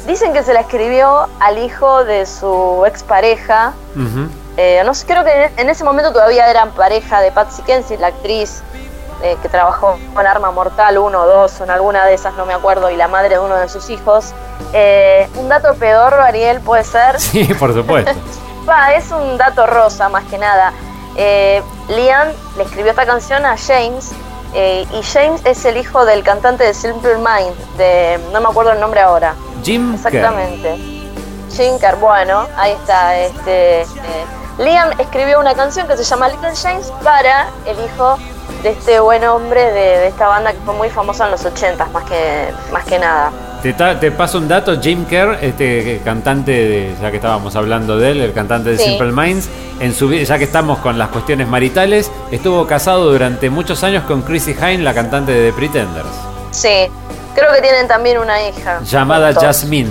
Dicen que se la escribió al hijo de su expareja. Ujú. Eh, no sé, creo que en ese momento todavía eran pareja de Patsy Kensit, la actriz eh, que trabajó con Arma Mortal 1 o 2, o en alguna de esas, no me acuerdo, y la madre de uno de sus hijos. Eh, un dato pedorro, Ariel, puede ser. Sí, por supuesto. Va, es un dato rosa más que nada. Eh, Liam le escribió esta canción a James Eh, y James es el hijo del cantante de Simple Mind, de no me acuerdo el nombre ahora. Jim. Exactamente. Jim Kerr, bueno, ahí está. Este, eh, Liam escribió una canción que se llama Little James para el hijo de este buen hombre de, de esta banda que fue muy famosa en los 80 más que, más que nada. Te, paso un dato, Jim Kerr, este cantante, de, ya que estábamos hablando de él, el cantante de Sí. Simple Minds, en su, ya que estamos con las cuestiones maritales, estuvo casado durante muchos años con Chrissy Hine, la cantante de The Pretenders, Sí, creo que tienen también una hija. llamada juntos. Jasmine.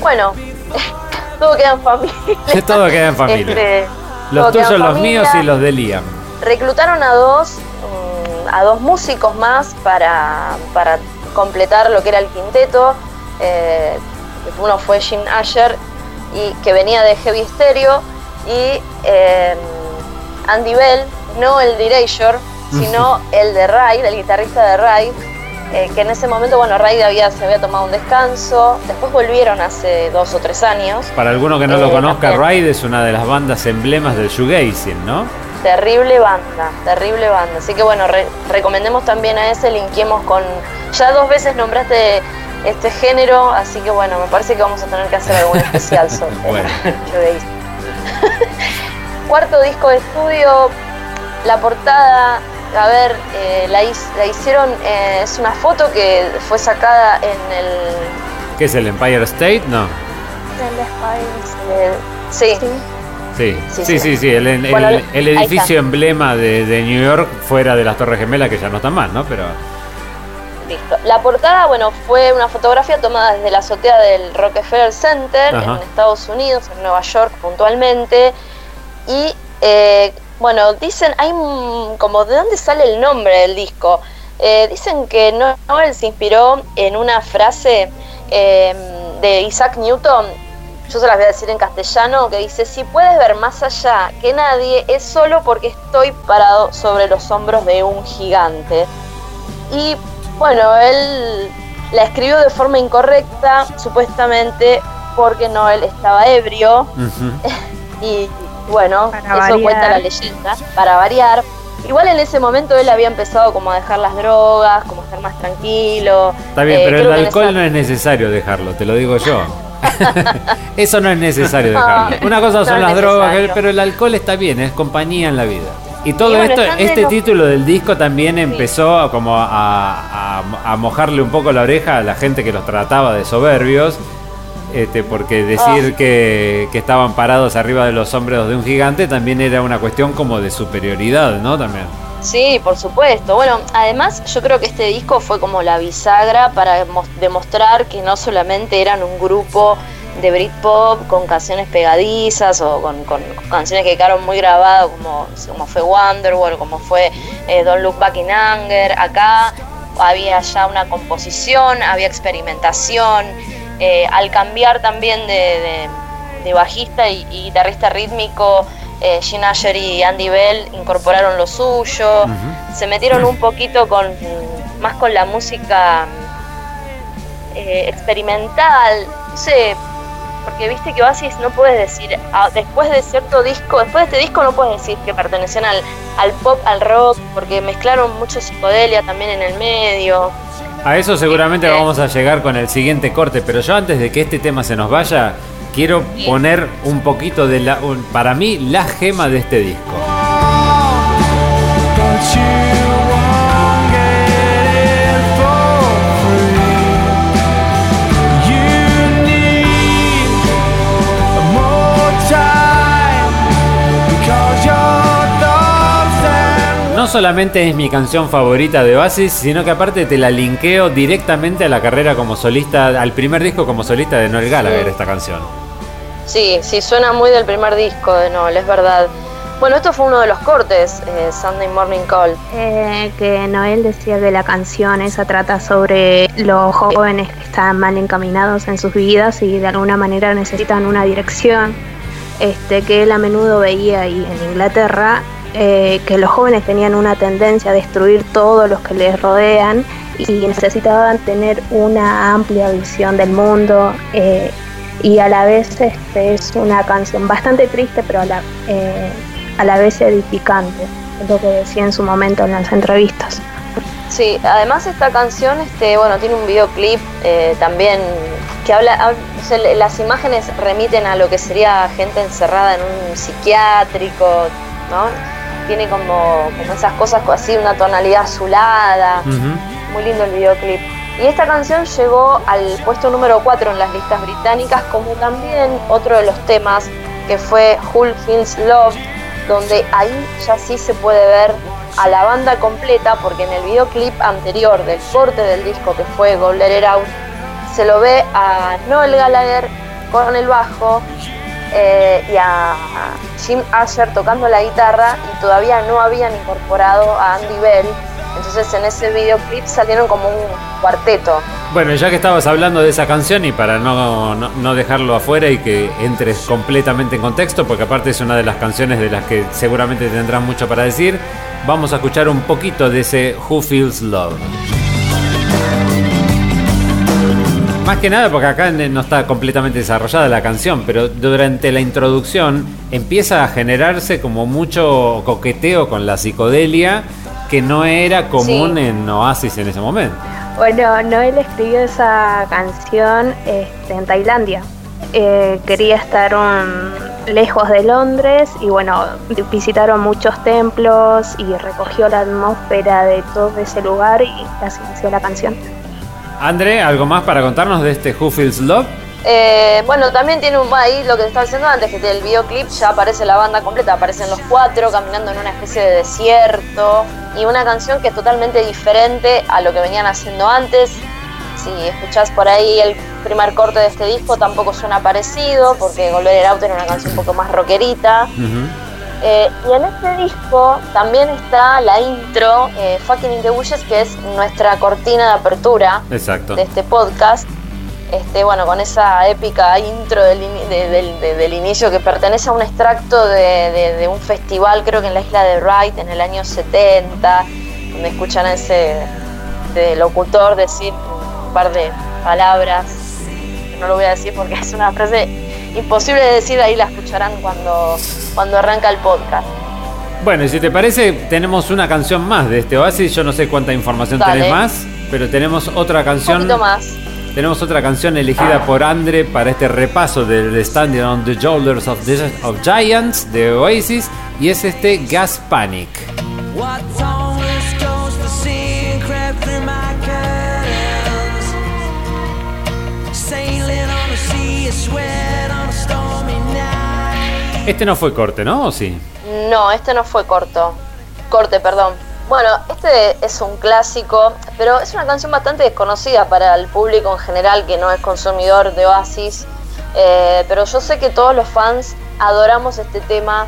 Bueno, todo queda en familia. Todo queda en familia. Este, Los tuyos, los míos y los de Liam. Reclutaron a dos, mm, a dos músicos más para, para completar lo que era el quinteto. Eh, uno fue Jim Asher, y, que venía de Heavy Stereo, y eh, Andy Bell, no el de Erasure, sino el de Ride, el guitarrista de Ride, eh, que en ese momento, bueno, Ride había, se había tomado un descanso, después volvieron hace dos o tres años. Para alguno que no lo conozca. Ride es una de las bandas emblemas del shoegazing, ¿no? Terrible banda, terrible banda. Así que bueno, re- recomendemos también a ese, linkiemos con... Ya dos veces nombraste este género, así que bueno, me parece que vamos a tener que hacer algún especial sobre Bueno. Cuarto disco de estudio, la portada, a ver, eh, la, hicieron, eh, es una foto que fue sacada en el... ¿Qué es el Empire State? No. eh, sí, Sí, Sí, sí, sí. sí, sí, el, el- Bueno, el- ahí el está. edificio emblema de, de New York fuera de las Torres Gemelas, que ya no están más, ¿no? Pero Listo. La portada, bueno, fue una fotografía tomada desde la azotea del Rockefeller Center Ajá. en Estados Unidos, en Nueva York puntualmente. Y eh, bueno, dicen, hay como de dónde sale el nombre del disco. Eh, dicen que No- Noel se inspiró en una frase eh, de Isaac Newton. Yo se las voy a decir en castellano, que dice, si puedes ver más allá que nadie, es solo porque estoy parado sobre los hombros de un gigante. Y bueno, él la escribió de forma incorrecta, supuestamente porque Noel estaba ebrio. Y bueno, Para eso variar. cuenta la leyenda, para variar. Igual en ese momento él había empezado como a dejar las drogas, como a estar más tranquilo. está bien, Eh, pero el alcohol esa- no es necesario dejarlo, te lo digo yo. Eso no es necesario No, dejarlo. Una cosa son las drogas, pero el alcohol está bien, es compañía en la vida. Y todo Y bueno, esto, este los- título del disco también empezó a como a, a- a mojarle un poco la oreja a la gente que los trataba de soberbios. Este, porque decir Ah. que, que estaban parados arriba de los hombros de un gigante también era una cuestión como de superioridad, ¿no? También. Sí, por supuesto. Bueno, además yo creo que este disco fue como la bisagra para mos- demostrar que no solamente eran un grupo de Britpop con canciones pegadizas o con, con canciones que quedaron muy grabadas como, como fue Wonderwall, como fue eh, Don't Look Back in Anger. Acá había ya una composición, había experimentación. Eh, al cambiar también de, de- de bajista y, y guitarrista rítmico, eh, Gene Asher y Andy Bell incorporaron lo suyo, se metieron un poquito con más con la música eh, experimental, no sé, porque viste que Oasis no puedes decir, ah, después de cierto disco, después de este disco no puedes decir que pertenecían al, al pop, al rock, porque mezclaron mucho psicodelia también en el medio. A eso seguramente Este- vamos a llegar con el siguiente corte, pero yo antes de que este tema se nos vaya, quiero poner un poquito de la, un- para mí, la gema de este disco. Solamente es mi canción favorita de Oasis, sino que aparte te la linkeo directamente a la carrera como solista, al primer disco como solista de Noel Gallagher, Sí. esta canción. Sí, sí, suena muy del primer disco de Noel, es verdad. Bueno, esto fue uno de los cortes, eh, Sunday Morning Call. Eh, que Noel decía que la canción esa trata sobre los jóvenes que están mal encaminados en sus vidas y de alguna manera necesitan una dirección. Este, que él a menudo veía ahí en Inglaterra eh, que los jóvenes tenían una tendencia a destruir todos los que les rodean y necesitaban tener una amplia visión del mundo eh, y a la vez este, es una canción bastante triste pero a la, eh, a la vez edificante, es lo que decía en su momento en las entrevistas. Sí, además esta canción, este, bueno, tiene un videoclip también que habla, las imágenes remiten a lo que sería gente encerrada en un psiquiátrico, ¿no? Tiene como, como esas cosas así, una tonalidad azulada, muy lindo el videoclip. Y esta canción llegó al puesto número 4 en las listas británicas, como también otro de los temas que fue Hull Feels Love, donde ahí ya sí se puede ver a la banda completa, porque en el videoclip anterior del corte del disco que fue Go Let It Out, se lo ve a Noel Gallagher con el bajo eh, y a Jim Asher tocando la guitarra y todavía no habían incorporado a Andy Bell. Entonces en ese videoclip salieron como un cuarteto. Bueno, ya que estabas hablando de esa canción y para no, no, no dejarlo afuera y que entres completamente en contexto, porque aparte es una de las canciones de las que seguramente tendrás mucho para decir, vamos a escuchar un poquito de ese Who Feels Love. Más que nada porque acá no está completamente desarrollada la canción, pero durante la introducción empieza a generarse como mucho coqueteo con la psicodelia que no era común Sí. en Oasis en ese momento. Bueno, Noel escribió esa canción este, en Tailandia. Eh, quería estar un- lejos de Londres y bueno, visitaron muchos templos y recogió la atmósfera de todo ese lugar y así nació la canción. André, ¿algo más para contarnos de este Who Feels Love? Eh, bueno, también tiene un ahí lo que estaba diciendo antes, que el videoclip ya aparece la banda completa, aparecen los cuatro caminando en una especie de desierto y una canción que es totalmente diferente a lo que venían haciendo antes. Si escuchás por ahí el primer corte de este disco tampoco suena parecido, porque Volver It Out era una canción un poco más rockerita. Eh, y en este disco también está la intro, eh, Fucking in the Bushes, que es nuestra cortina de apertura Exacto. de este podcast. Este, bueno, con esa épica intro del, de- del- de- del inicio que pertenece a un extracto de, de- un festival, creo que en la isla de Wright, en el año 70, donde escuchan a ese de locutor decir un par de palabras. No lo voy a decir porque es una frase imposible de decir, ahí la escucharán cuando, cuando arranca el podcast. Bueno, y si te parece, tenemos una canción más de este Oasis. Yo no sé cuánta información Dale. tenés más, pero tenemos otra Un canción. poquito más. Tenemos otra canción elegida por Andre para este repaso del de Standing on the Shoulders of, the- of Giants de Oasis y es este Gas Panic. Este no fue corte, ¿no? ¿O sí? No, este no fue corto. Corte, perdón. Bueno, este es un clásico, pero es una canción bastante desconocida para el público en general que no es consumidor de Oasis. Eh, pero yo sé que todos los fans adoramos este tema.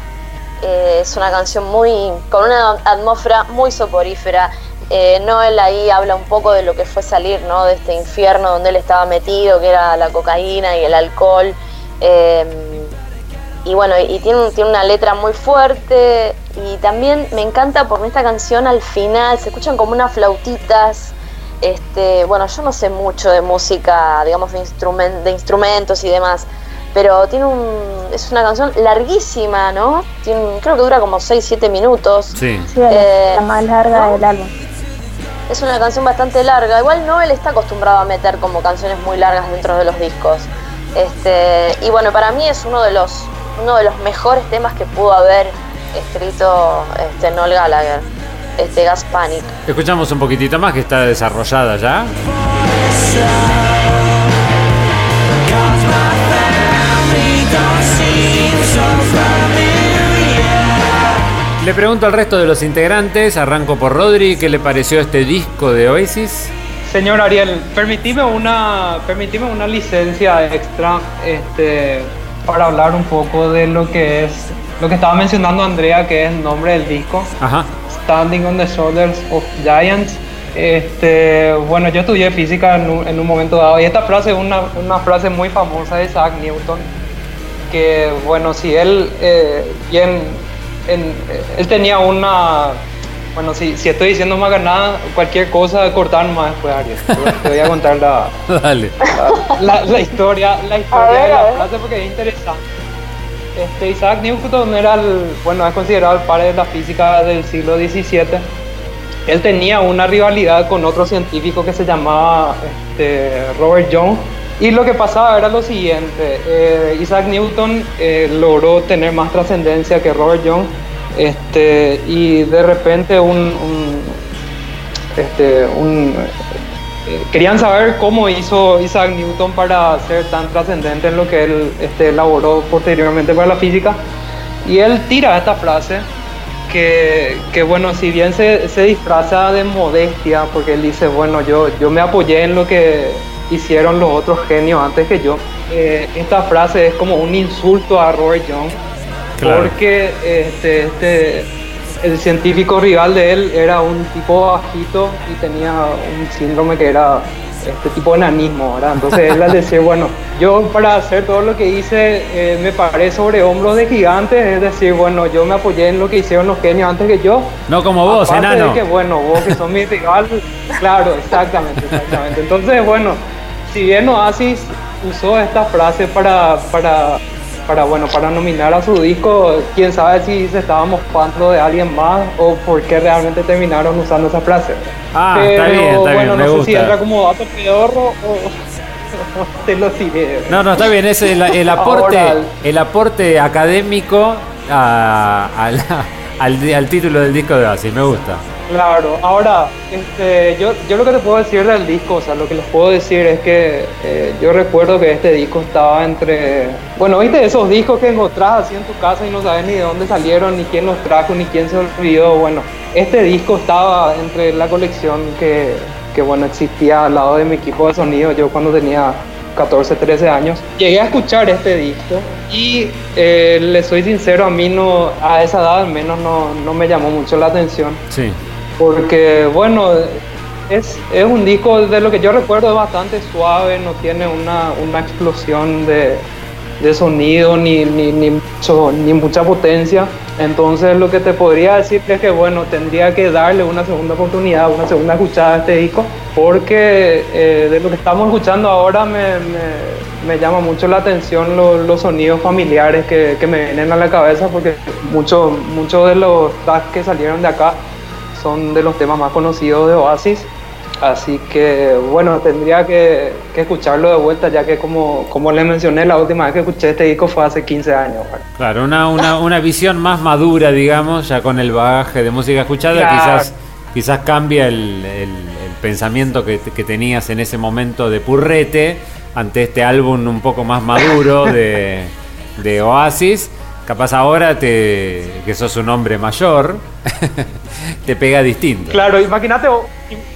Eh, es una canción muy con una atmósfera muy soporífera. Eh, Noel ahí habla un poco de lo que fue salir ¿no? de este infierno donde él estaba metido, que era la cocaína y el alcohol. Eh, y bueno, y tiene, un- tiene una letra muy fuerte y también me encanta porque esta canción al final se escuchan como unas flautitas. Este, bueno, yo no sé mucho de música, digamos, de, instrumen- de instrumentos y demás, pero tiene un, es una canción larguísima, ¿no? Tiene, creo que dura como 6-7 minutos. Sí. Sí, es Eh, la más larga ¿no? del álbum. Es una canción bastante larga. Igual Noel está acostumbrado a meter como canciones muy largas dentro de los discos. Este, y bueno, para mí es uno de los uno de los mejores temas que pudo haber escrito este Noel Gallagher, este Gas Panic. Escuchamos un poquitito más que está desarrollada ya. Le pregunto al resto de los integrantes, arranco por Rodri, ¿qué le pareció este disco de Oasis? Señor Ariel, permitime una, permitime una licencia extra este, para hablar un poco de lo que es lo que estaba mencionando Andrea, que es el nombre del disco, Ajá. Standing on the Shoulders of Giants. Este, bueno, yo estudié física en un, en un momento dado y esta frase es una, una frase muy famosa de Isaac Newton, que bueno, si él eh, bien, en- eh, él tenía una, bueno, si, si estoy diciendo más que nada, cualquier cosa, cortar más después, Ariel. Te- voy a contar la, Dale. la, la historia, la historia ver, de a la ver. frase porque es interesante. Este, Isaac Newton era el, bueno, es considerado el padre de la física del siglo XVII él tenía una rivalidad con otro científico que se llamaba este, Robert Young. Y lo que pasaba era lo siguiente, eh, Isaac Newton eh, logró tener más trascendencia que Robert Young este, y de repente un, este, eh, querían saber cómo hizo Isaac Newton para ser tan trascendente en lo que él este, elaboró posteriormente para la física. Y él tira esta frase que, que, bueno, si bien se, se disfraza de modestia, porque él dice, bueno, yo, yo me apoyé en lo que hicieron los otros genios antes que yo, eh, esta frase es como un insulto a Robert Young, Claro. porque este, este, el científico rival de él era un tipo bajito y tenía un síndrome que era este tipo de enanismo, ¿verdad? Entonces él al decir, bueno, yo para hacer todo lo que hice eh, me paré sobre hombros de gigantes, es decir, bueno, yo me apoyé en lo que hicieron los genios antes que yo. No como vos, Aparte de enano. que, bueno, vos que son mi rival, claro, exactamente, exactamente. Entonces, bueno, si bien Oasis usó esta frase para, para, para, bueno, para nominar a su disco, quién sabe si se estaba mofando de alguien más o por qué realmente terminaron usando esa frase. Ah, está bien, está bien, bueno, me no sé si entra como dato pedorro o te lo diré. No, no, está bien, es el, el aporte, Ahora- el aporte académico a- a la- al, al título del disco de Oasis, me gusta. Claro, ahora, este, yo, yo lo que te puedo decir del disco, o sea, lo que les puedo decir es que eh, yo recuerdo que este disco estaba entre, bueno, viste esos discos que encontrás así en tu casa y no sabes ni de dónde salieron, ni quién los trajo, ni quién se olvidó, bueno, este disco estaba entre la colección que, que bueno, existía al lado de mi equipo de sonido, yo cuando tenía 14, 13 años. Llegué a escuchar este disco y eh, le soy sincero, a mí no, a esa edad al menos no, no me llamó mucho la atención Sí. porque bueno, es, es un disco de lo que yo recuerdo es bastante suave, no tiene una, una explosión de, de sonido ni, ni, ni, mucho- ni mucha potencia. Entonces lo que te podría decir es que bueno, tendría que darle una segunda oportunidad, una segunda escuchada a este disco, porque eh, de lo que estamos escuchando ahora me, me- llama mucho la atención lo- los sonidos familiares que, que me vienen a la cabeza, porque muchos muchos de los tracks que salieron de acá son de los temas más conocidos de Oasis. Así que bueno, tendría que, que escucharlo de vuelta, ya que como, como les mencioné, la última vez que escuché este disco fue hace 15 años. bueno. Claro, una, una, una visión más madura, digamos, ya con el bagaje de música escuchada, Claro. quizás, quizás cambia el, el- el pensamiento que, que tenías en ese momento de purrete ante este álbum un poco más maduro de, de Oasis. Capaz ahora te, que sos un hombre mayor, te pega distinto. Claro, imagínate, im-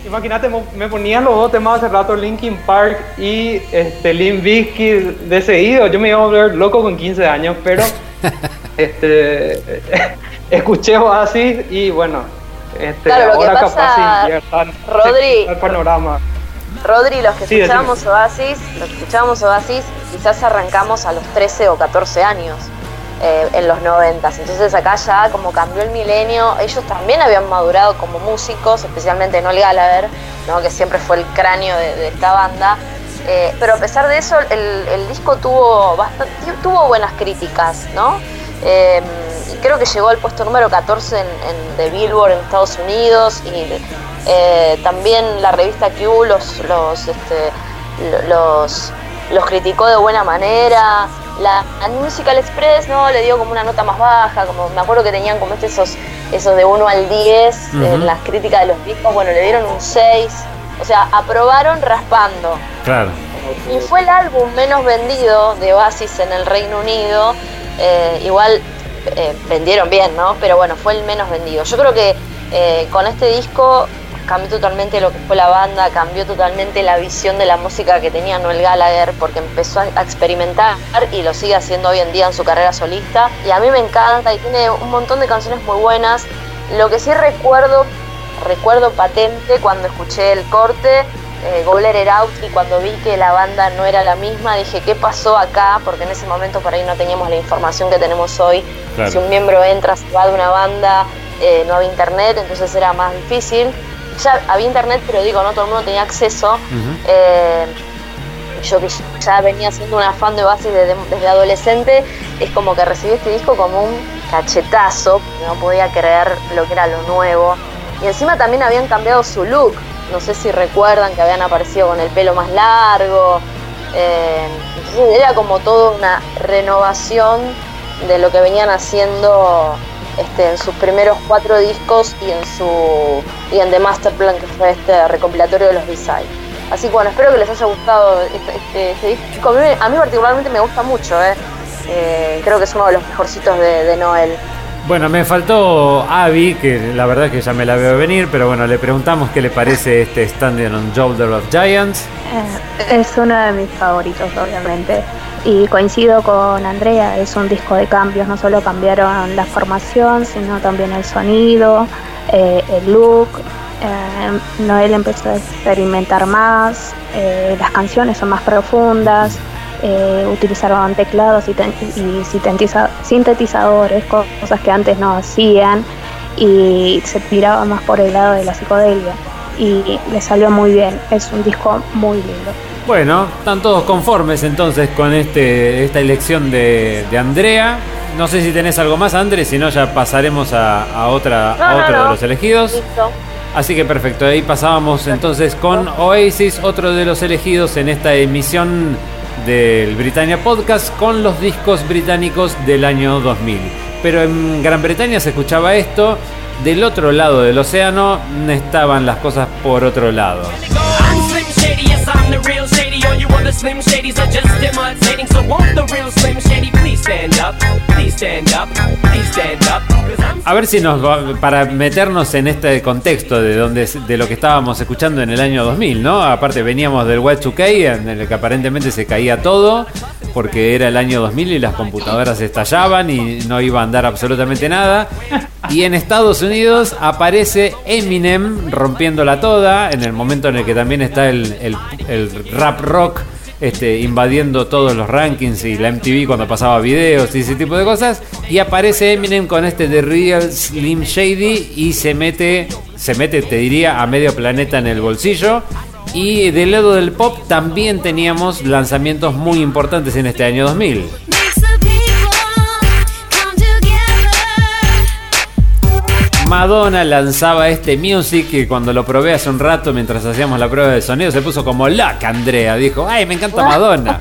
imagínate, me ponías los dos temas hace rato, Linkin Park y este, Limp Bizkit de seguido. Yo me iba a volver loco con 15 años, pero este, escuché Oasis y bueno, este, Claro, ahora pasa, capaz inviertan Rodri- el panorama. Rodri, los que Sí, escuchábamos Oasis, los que escuchábamos Oasis, quizás arrancamos a los 13 o 14 años eh, en los 90. Entonces acá ya como cambió el milenio, ellos también habían madurado como músicos, especialmente Noel Gallagher, ¿no? que siempre fue el cráneo de, esta banda. Eh, pero a pesar de eso, el, disco tuvo, bastante, tuvo buenas críticas, ¿no? Eh, creo que llegó al puesto número 14 en, de Billboard en Estados Unidos y también la revista Q los, los, este, lo- los, los criticó de buena manera. La, Musical Express no le dio como una nota más baja, como me acuerdo que tenían como este esos, esos de 1 al 10 Ujú. en las críticas de los discos, bueno, le dieron un 6. O sea, aprobaron raspando. Claro. Y fue el álbum menos vendido de Oasis en el Reino Unido. Eh, igual eh, vendieron bien, ¿no? Pero bueno, fue el menos vendido. Yo creo que eh, con este disco cambió totalmente lo que fue la banda, cambió totalmente la visión de la música que tenía Noel Gallagher, porque empezó a experimentar y lo sigue haciendo hoy en día en su carrera solista. Y a mí me encanta y tiene un montón de canciones muy buenas. Lo que sí recuerdo recuerdo patente cuando escuché el corte, eh, Go Let It Out, y cuando vi que la banda no era la misma, dije, ¿qué pasó acá? Porque en ese momento por ahí no teníamos la información que tenemos hoy. Claro. Si un miembro entra, se va de una banda, eh, no había internet, entonces era más difícil. Ya había internet, pero digo, no todo el mundo tenía acceso. Eh, yo que ya venía siendo una fan de Oasis desde, desde adolescente, es como que recibí este disco como un cachetazo, no podía creer lo que era lo nuevo. Y encima también habían cambiado su look. No sé si recuerdan que habían aparecido con el pelo más largo. Eh, entonces era como toda una renovación de lo que venían haciendo este, en sus primeros cuatro discos y en su y en The Master Plan, que fue este recopilatorio de los B-Side. Así que bueno, espero que les haya gustado este, este- este disco. A mí, a mí particularmente me gusta mucho, ¿eh? Eh, creo que es uno de los mejorcitos de, de Noel. Bueno, me faltó Abby, que la verdad que ya me la veo venir, pero bueno, le preguntamos qué le parece este Standing on Shoulder of Giants. Es uno de mis favoritos, obviamente. Y coincido con Andrea, es un disco de cambios, no solo cambiaron la formación, sino también el sonido, eh, el look. Eh, Noel empezó a experimentar más, eh, las canciones son más profundas, eh, utilizaron teclados y, sintetizadores, cosas que antes no hacían, y se tiraba más por el lado de la psicodelia. Y le salió muy bien, es un disco muy lindo. Bueno, están todos conformes entonces con este, esta elección de, de Andrea. No sé si tenés algo más, André, si no ya pasaremos a, a otra, a No, no, otro de los elegidos. Listo. Así que perfecto, ahí pasábamos entonces con Oasis, otro de los elegidos en esta emisión del Britannia Podcast con los discos británicos del año 2000. Pero en Gran Bretaña se escuchaba esto, del otro lado del océano estaban las cosas por otro lado. I'm the real Shady. All you other Slim Shadys are just imitating. So won't the real Slim Shady A ver si nos va, para meternos en este contexto de donde de lo que estábamos escuchando en el año 2000, ¿no? Aparte veníamos del Y2K en el que aparentemente se caía todo porque era el año 2000 y las computadoras estallaban y no iba a andar absolutamente nada. Y en Estados Unidos aparece Eminem rompiéndola toda en el momento en el que también está el- el rap rock este, invadiendo todos los rankings y la MTV cuando pasaba videos y ese tipo de cosas. Y aparece Eminem con este The Real Slim Shady y se mete, se mete, te diría, a medio planeta en el bolsillo. Y del lado del pop también teníamos lanzamientos muy importantes en este año 2000. Madonna lanzaba este music que cuando lo probé hace un rato mientras hacíamos la prueba de sonido se puso como loca Andrea. Dijo, ay, me encanta Madonna.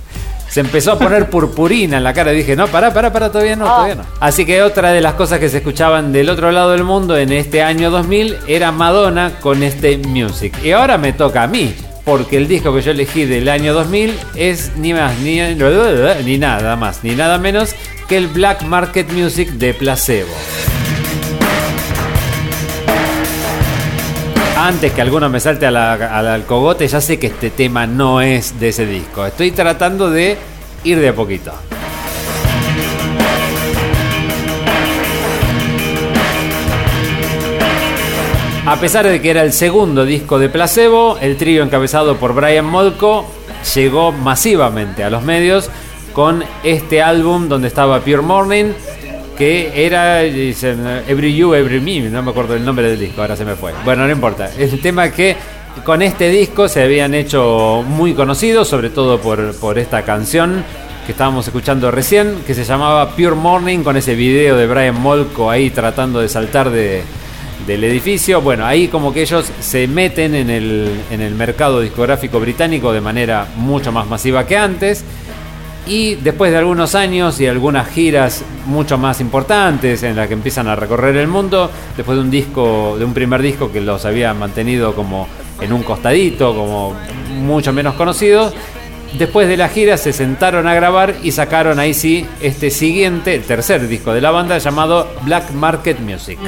Se empezó a poner purpurina en la cara y dije, no, pará, pará, pará, todavía no, todavía no. Así que otra de las cosas que se escuchaban del otro lado del mundo en este año 2000 era Madonna con este music. Y ahora me toca a mí, porque el disco que yo elegí del año 2000 es ni más, ni, ni nada más, ni nada menos que el Black Market Music de Placebo. Antes que alguno me salte al alcogote, ya sé que este tema no es de ese disco. Estoy tratando de ir de a poquito. A pesar de que era el segundo disco de Placebo, el trío encabezado por Brian Molko llegó masivamente a los medios con este álbum donde estaba Pure Morning, que era Every You, Every Me, no me acuerdo el nombre del disco, ahora se me fue. Bueno, no importa. El tema que con este disco se habían hecho muy conocidos, sobre todo por, por esta canción que estábamos escuchando recién, que se llamaba Pure Morning, con ese video de Brian Molko ahí tratando de saltar de, del edificio. Bueno, ahí como que ellos se meten en el, en el mercado discográfico británico de manera mucho más masiva que antes. Y después de algunos años y algunas giras mucho más importantes en las que empiezan a recorrer el mundo, después de un disco, de un primer disco que los había mantenido como en un costadito, como mucho menos conocidos, después de la gira se sentaron a grabar y sacaron ahí sí este siguiente, el tercer disco de la banda llamado Black Market Music.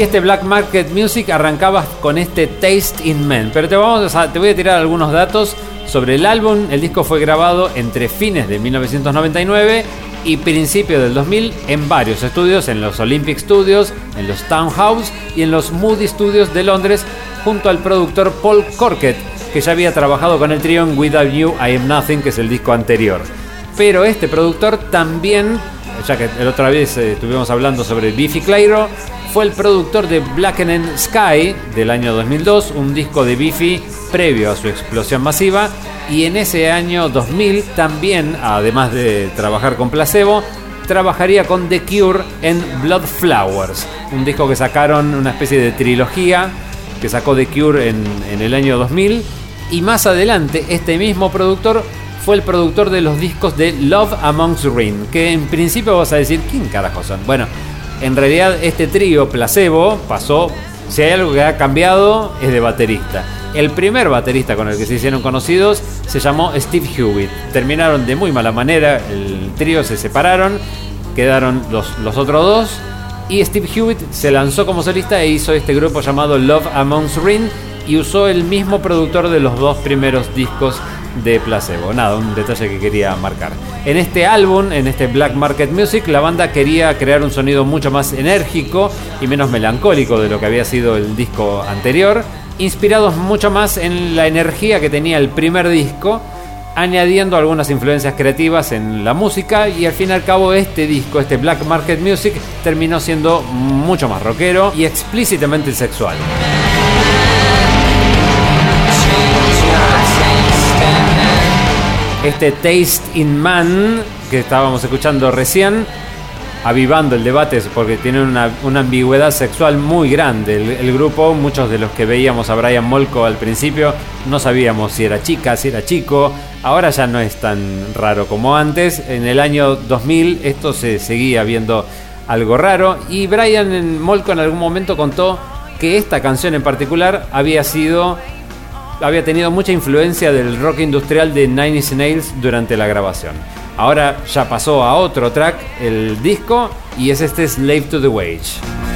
Este Black Market Music arrancaba con este Taste in Men. Pero te, vamos a- te voy a tirar algunos datos sobre el álbum. El disco fue grabado entre fines de 1999 y principios del 2000 en varios estudios, en los Olympic Studios, en los Townhouse y en los Moody Studios de Londres, junto al productor Paul Corkett, que ya había trabajado con el trío Without You, I Am Nothing, que es el disco anterior. Pero este productor también, ya que la otra vez eh, estuvimos hablando sobre Biffy Clyro, fue el productor de Blackened Sky del año 2002, un disco de Biffy previo a su explosión masiva, Y en ese año 2000 también, además de trabajar con Placebo, trabajaría con The Cure en Blood Flowers, un disco que sacaron, una especie de trilogía que sacó The Cure en, el año 2000. Y más adelante, este mismo productor fue el productor de los discos de Love Amongst Ring, que en principio vas a decir, ¿quién carajo son? Bueno, en realidad este trío Placebo pasó, si hay algo que ha cambiado, es de baterista. El primer baterista con el que se hicieron conocidos se llamó Steve Hewitt. Terminaron de muy mala manera, el trío se separaron, quedaron los, otros dos. Y Steve Hewitt se lanzó como solista e hizo este grupo llamado Love Amongst Ring y usó el mismo productor de los dos primeros discos de Placebo. Nada, un detalle que quería marcar. En este álbum, en este Black Market Music, la banda quería crear un sonido mucho más enérgico y menos melancólico de lo que había sido el disco anterior, inspirados mucho más en la energía que tenía el primer disco, añadiendo algunas influencias creativas en la música y al fin y al cabo este disco, este Black Market Music, terminó siendo mucho más rockero y explícitamente sexual. Este Taste in Man que estábamos escuchando recién, avivando el debate porque tiene una, una ambigüedad sexual muy grande. El, el grupo, muchos de los que veíamos a Brian Molko al principio, no sabíamos si era chica, si era chico. Ahora ya no es tan raro como antes. En el año 2000 esto se seguía viendo algo raro y Brian Molko en algún momento contó que esta canción en particular había sido había tenido mucha influencia del rock industrial de Nine Inch Nails durante la grabación. Ahora ya pasó a otro track el disco y es este Slave to the Wage.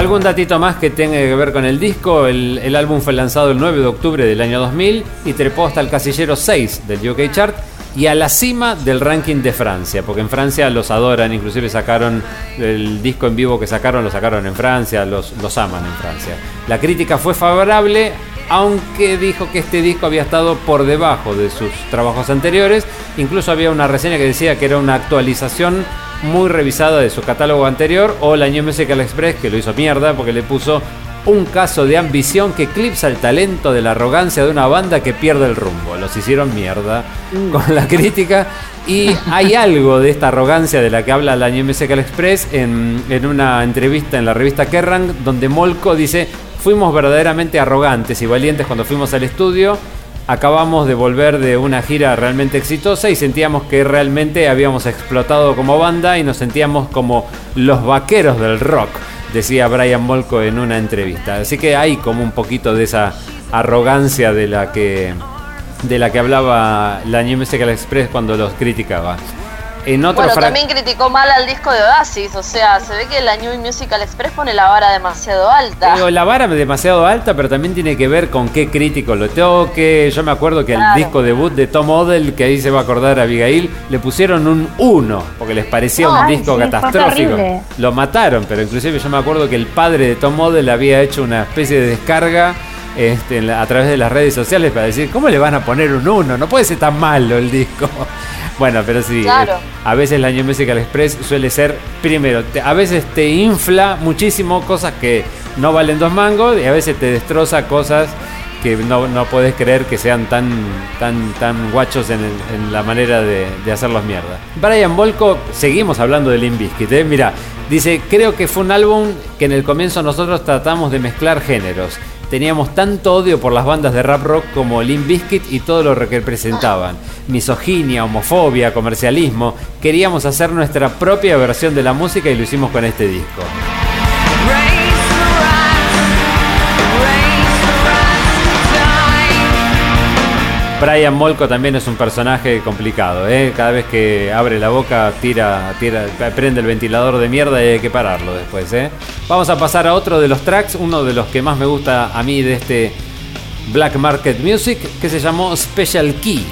Algún datito más que tenga que ver con el disco, el, álbum fue lanzado el 9 de octubre del año 2000 y trepó hasta el casillero 6 del UK Chart y a la cima del ranking de Francia, porque en Francia los adoran, inclusive sacaron el disco en vivo que sacaron, lo sacaron en Francia, los, los aman en Francia. La crítica fue favorable, aunque dijo que este disco había estado por debajo de sus trabajos anteriores, incluso había una reseña que decía que era una actualización muy revisada de su catálogo anterior, o la New Musical Express que lo hizo mierda porque le puso un caso de ambición que eclipsa el talento de la arrogancia de una banda que pierde el rumbo. Los hicieron mierda con la crítica. Y hay algo de esta arrogancia de la que habla la New Musical Express en, en una entrevista en la revista Kerrang, donde Molko dice: Fuimos verdaderamente arrogantes y valientes cuando fuimos al estudio. Acabamos de volver de una gira realmente exitosa y sentíamos que realmente habíamos explotado como banda y nos sentíamos como los vaqueros del rock decía Brian Molko en una entrevista. Así que hay como un poquito de esa arrogancia de la que de la que hablaba la New Musical Express cuando los criticaba. En otro Bueno, también criticó mal al disco de Oasis, o sea, se ve que la New Musical Express pone la vara demasiado alta. Digo, la vara es demasiado alta, pero también tiene que ver con qué crítico lo toque. Yo me acuerdo que al Claro. disco debut de Tom Odell, que ahí se va a acordar a Abigail, le pusieron un 1, porque les parecía un Ay, disco sí, catastrófico. Lo mataron, pero inclusive yo me acuerdo que el padre de Tom Odell había hecho una especie de descarga este, a través de las redes sociales para decir, ¿cómo le van a poner un 1? No puede ser tan malo el disco. Bueno, pero sí, Claro. eh, a veces la New Musical Express suele ser, primero, te- a veces te infla muchísimo cosas que no valen dos mangos y a veces te destroza cosas que no, no puedes creer que sean tan, tan, tan guachos en, el- en la manera de, de hacerlos mierda. Brian Volko, seguimos hablando de Limp Bizkit, ¿eh? mira, dice, creo que fue un álbum que en el comienzo nosotros tratamos de mezclar géneros. Teníamos tanto odio por las bandas de rap rock como Limp Bizkit y todo lo que representaban. Misoginia, homofobia, comercialismo. Queríamos hacer nuestra propia versión de la música y lo hicimos con este disco. Brian Molko también es un personaje complicado, ¿eh? Cada vez que abre la boca tira, tira, prende el ventilador de mierda y hay que pararlo después, ¿eh? Vamos a pasar a otro de los tracks, uno de los que más me gusta a mí de este Black Market Music, que se llamó Special Key.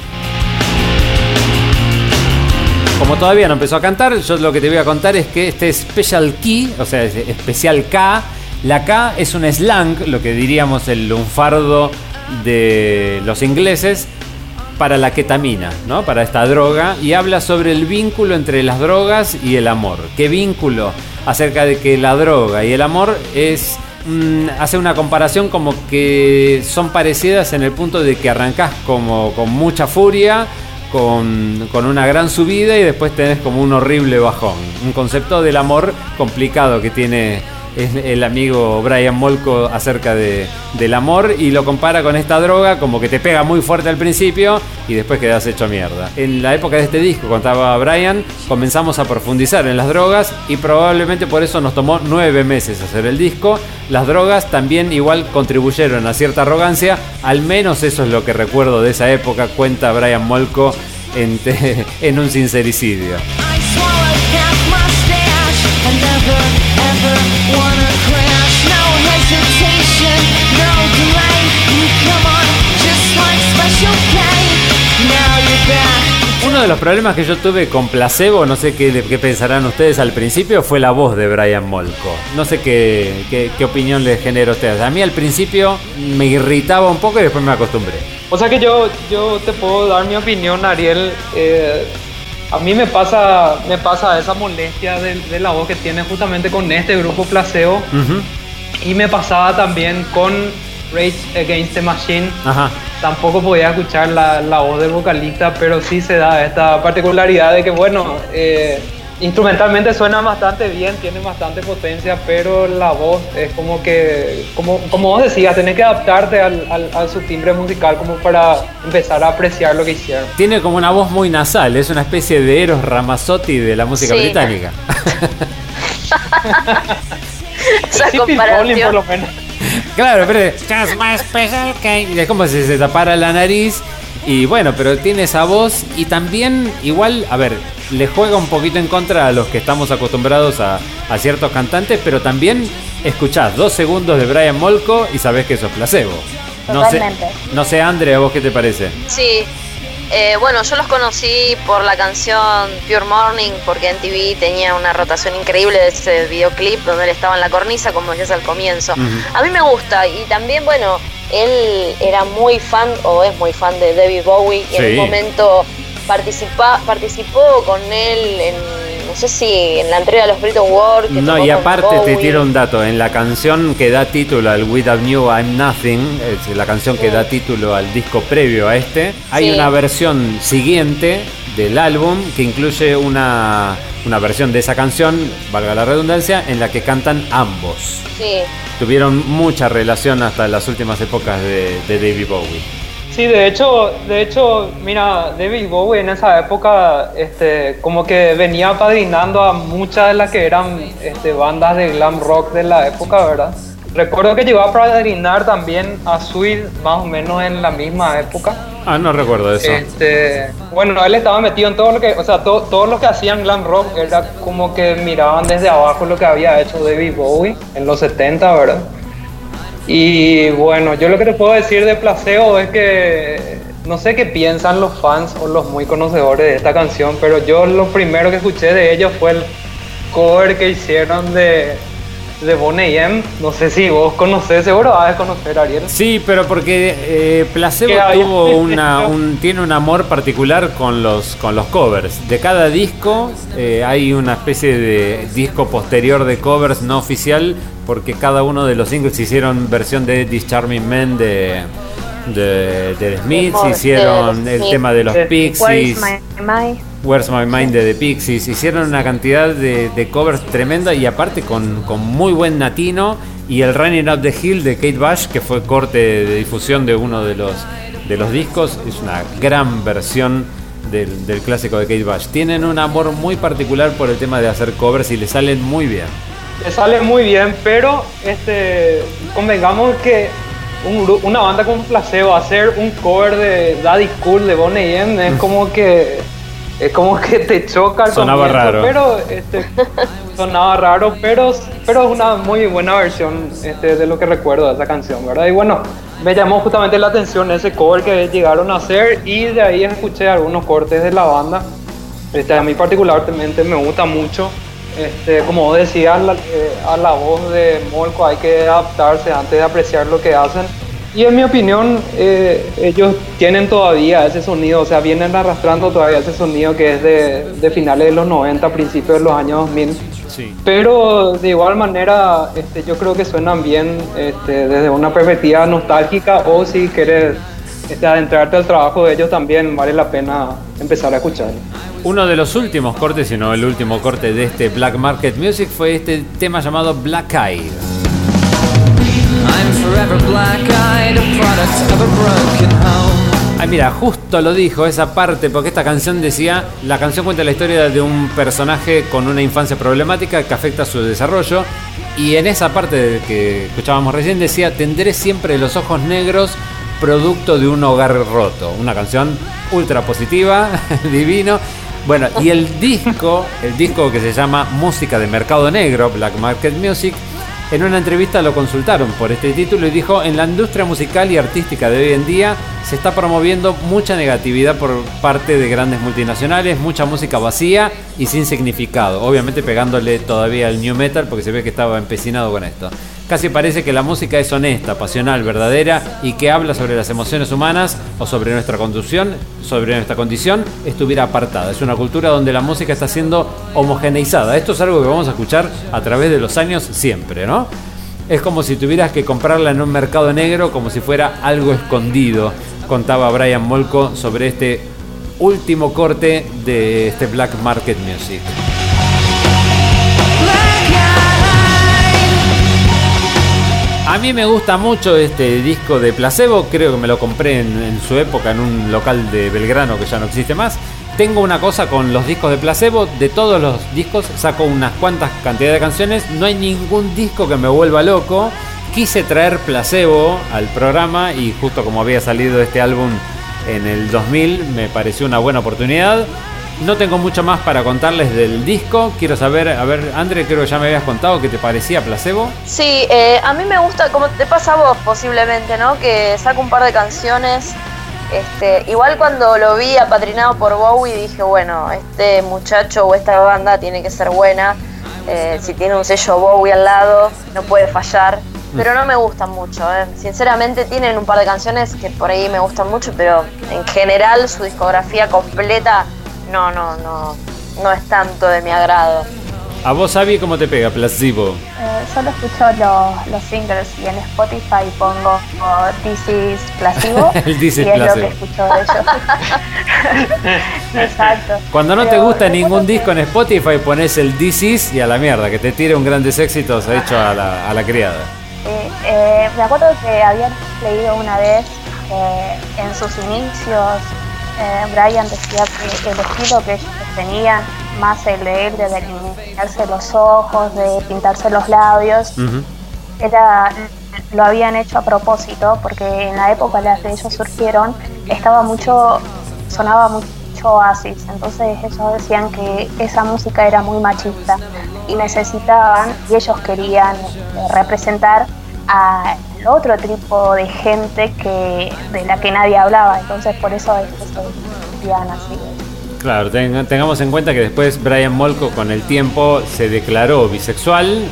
Como todavía no empezó a cantar, yo lo que te voy a contar es que este Special Key, o sea, es especial K, La K es un slang, lo que diríamos el lunfardo de los ingleses, para la ketamina, ¿no? Para esta droga y habla sobre el vínculo entre las drogas y el amor. ¿Qué vínculo? Acerca de que la droga y el amor es mm, hace una comparación como que son parecidas en el punto de que arrancás como con mucha furia, con, con una gran subida y después tenés como un horrible bajón. Un concepto del amor complicado que tiene es el amigo Brian Molko acerca de, del amor y lo compara con esta droga como que te pega muy fuerte al principio y después quedas hecho mierda. En la época de este disco, contaba Brian, comenzamos a profundizar en las drogas y probablemente por eso nos tomó nueve meses hacer el disco. Las drogas también igual contribuyeron a cierta arrogancia, al menos eso es lo que recuerdo de esa época, cuenta Brian Molko en, en un sincericidio. Uno de los problemas que yo tuve con Placebo, no sé qué, qué pensarán ustedes al principio, fue la voz de Brian Molko. No sé qué, qué, qué opinión les genera a ustedes. A mí al principio me irritaba un poco y después me acostumbré. O sea que yo, yo te puedo dar mi opinión, Ariel. Eh, a mí me pasa, me pasa esa molestia de, de la voz que tiene justamente con este grupo Placebo. Ujú. Y me pasaba también con Rage Against the Machine. Ajá. Tampoco podía escuchar la, la voz del vocalista, pero sí se da esta particularidad de que, bueno, eh, instrumentalmente suena bastante bien, tiene bastante potencia, pero la voz es como que, como, como vos decías, tenés que adaptarte al, al- a su timbre musical como para empezar a apreciar lo que hicieron. Tiene como una voz muy nasal, es una especie de Eros Ramazzotti de la música Sí. británica. Esa Sí, Collins, por comparación. lo menos. Claro, pero es Just my special cake. Es como si se tapara la nariz. Y bueno, pero tiene esa voz y también igual, a ver, le juega un poquito en contra a los que estamos acostumbrados a, a ciertos cantantes, pero también escuchás dos segundos de Brian Molko y sabés que eso es placebo. No sé, Totalmente. no sé, Andre, ¿a vos qué te parece? Sí. Eh, bueno, yo los conocí por la canción Pure Morning, porque en TV tenía una rotación increíble de ese videoclip donde él estaba en la cornisa, como decías al comienzo. A mí me gusta y también, bueno, él era muy fan o es muy fan de David Bowie y en un momento participa, participó con él en, sé si en la entrega de los Brit Awards. No, y aparte te tiro un dato. En la canción que da título al Without You I'm Nothing, es la canción que Sí. da título al disco previo a este, hay Sí. una versión siguiente del álbum que incluye una, una versión de esa canción, valga la redundancia, en la que cantan ambos. Sí. Tuvieron mucha relación hasta las últimas épocas de, de David Bowie. Sí, de hecho, de hecho, mira, David Bowie en esa época, este, como que venía apadrinando a muchas de las que eran este, bandas de glam rock de la época, ¿verdad? Recuerdo que llegó a padrinar también a Sweet más o menos en la misma época. Ah, no recuerdo eso. Este, bueno, él estaba metido en todo lo que, o sea, to- todos los que hacían glam rock era como que miraban desde abajo lo que había hecho David Bowie en los 70, ¿verdad? Y bueno, yo lo que te puedo decir de Placebo es que no sé qué piensan los fans o los muy conocedores de esta canción, pero yo lo primero que escuché de ellos fue el cover que hicieron de, de Boney M. No sé si vos conocés, seguro vas a conocer Ariel. Sí, pero porque eh, Placebo tuvo una, un, tiene un amor particular con los, con los covers. De cada disco eh, hay una especie de disco posterior de covers no oficial, porque cada uno de los singles hicieron versión de This Charming Men de, de, de The Smiths, hicieron el tema de los Pixies. Where's My Mind de The Pixies. Hicieron una cantidad de, de covers tremenda y aparte con, con muy buen natino. Y el Running Up the Hill de Kate Bush, que fue corte de difusión de uno de los, de los discos, es una gran versión del, del clásico de Kate Bush. Tienen un amor muy particular por el tema de hacer covers y le salen muy bien. Le sale muy bien, pero este, convengamos que un una banda como Placebo hacer un cover de Daddy Cool de Bonnie M es como que es como que te choca al Sonaba raro. pero este, sonaba raro, pero pero es una muy buena versión este, de lo que recuerdo de esa canción, ¿verdad? Y bueno, me llamó justamente la atención ese cover que llegaron a hacer y de ahí escuché algunos cortes de la banda. Este, a mí particularmente me gusta mucho este, como la- eh, a la voz de Molko hay que adaptarse antes de apreciar lo que hacen. Y en mi opinión, eh, ellos tienen todavía ese sonido, o sea, vienen arrastrando todavía ese sonido que es de, de finales de los 90, principios de los años 2000. Sí. Pero de igual manera, este, yo creo que suenan bien este, desde una perspectiva nostálgica o si quieres este, adentrarte al trabajo de ellos también vale la pena empezar a escuchar. Uno de los últimos cortes, si no el último corte de este Black Market Music fue este tema llamado Black Eye. I'm forever black-eyed, a of a broken home. Ay, mira, justo lo dijo esa parte, porque esta canción decía, la canción cuenta la historia de un personaje con una infancia problemática que afecta su desarrollo, y en esa parte que escuchábamos recién decía, tendré siempre los ojos negros, producto de un hogar roto. Una canción ultra positiva, divino. Bueno, y el disco, el disco que se llama Música de Mercado Negro, Black Market Music, en una entrevista lo consultaron por este título y dijo, en la industria musical y artística de hoy en día se está promoviendo mucha negatividad por parte de grandes multinacionales, mucha música vacía y sin significado, obviamente pegándole todavía al new metal porque se ve que estaba empecinado con esto. Casi parece que la música es honesta, pasional, verdadera y que habla sobre las emociones humanas o sobre nuestra conducción, sobre nuestra condición, estuviera apartada. Es una cultura donde la música está siendo homogeneizada. Esto es algo que vamos a escuchar a través de los años siempre, ¿no? Es como si tuvieras que comprarla en un mercado negro como si fuera algo escondido, contaba Brian Molko sobre este último corte de este Black Market Music. A mí me gusta mucho este disco de Placebo, creo que me lo compré en, su época en un local de Belgrano que ya no existe más. Tengo una cosa con los discos de Placebo, de todos los discos saco unas cuantas cantidades de canciones, no hay ningún disco que me vuelva loco. Quise traer Placebo al programa y justo como había salido este álbum en el 2000 me pareció una buena oportunidad. No tengo mucho más para contarles del disco. Quiero saber, a ver, André, creo que ya me habías contado qué te parecía Placebo. Sí, eh, a mí me gusta, como te pasa a vos posiblemente, ¿no? Que saca un par de canciones. Este, igual cuando lo vi apadrinado por Bowie dije, bueno, este muchacho o esta banda tiene que ser buena. Eh, si tiene un sello Bowie al lado, no puede fallar. Pero no me gustan mucho, eh. sinceramente tienen un par de canciones que por ahí me gustan mucho, pero en general su discografía completa no, no, no, no es tanto de mi agrado. A vos, Avi, ¿cómo te pega Placebo? Eh, solo escucho los, los singles y en Spotify pongo oh, This is Placebo El This is y es lo que escucho de ellos. Exacto. Cuando no te gusta ningún disco en Spotify, pones el This Is y a la mierda, que te tire un grandes éxitos hecho a la, a la criada. Sí, eh, me acuerdo que había leído una vez que en sus inicios eh, Brian decía que el estilo que ellos tenían, más el de él, de delinearse los ojos, de pintarse los labios, Ujú. era lo habían hecho a propósito porque en la época en la que ellos surgieron estaba mucho sonaba mucho Oasis entonces ellos decían que esa música era muy machista y necesitaban y ellos querían eh, representar a otro tipo de gente que de la que nadie hablaba entonces por eso es que vestían así Claro, ten- tengamos en cuenta que después Brian Molko con el tiempo se declaró bisexual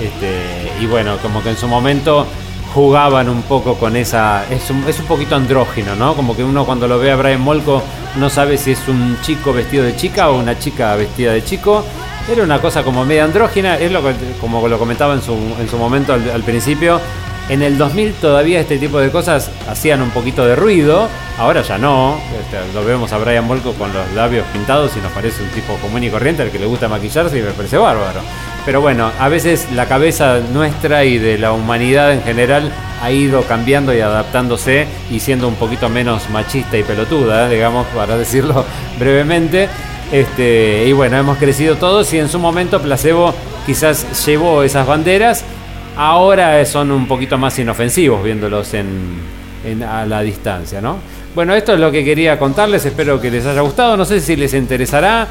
este, y bueno, como que en su momento jugaban un poco con esa... Es un, es un poquito andrógino, ¿no? Como que uno cuando lo ve a Brian Molko no sabe si es un chico vestido de chica o una chica vestida de chico. Era una cosa como media andrógina, es lo que, como lo comentaba en su, en su momento al, principio. En el 2000 todavía este tipo de cosas hacían un poquito de ruido, ahora ya no. Este, lo vemos a Brian Molko con los labios pintados y nos parece un tipo común y corriente al que le gusta maquillarse y me parece bárbaro. Pero bueno, a veces la cabeza nuestra y de la humanidad en general ha ido cambiando y adaptándose y siendo un poquito menos machista y pelotuda, digamos, para decirlo brevemente. Este, y bueno, hemos crecido todos y en su momento Placebo quizás llevó esas banderas ahora son un poquito más inofensivos viéndolos en, a la distancia, ¿no? Bueno, esto es lo que quería contarles, espero que les haya gustado, no sé si les interesará.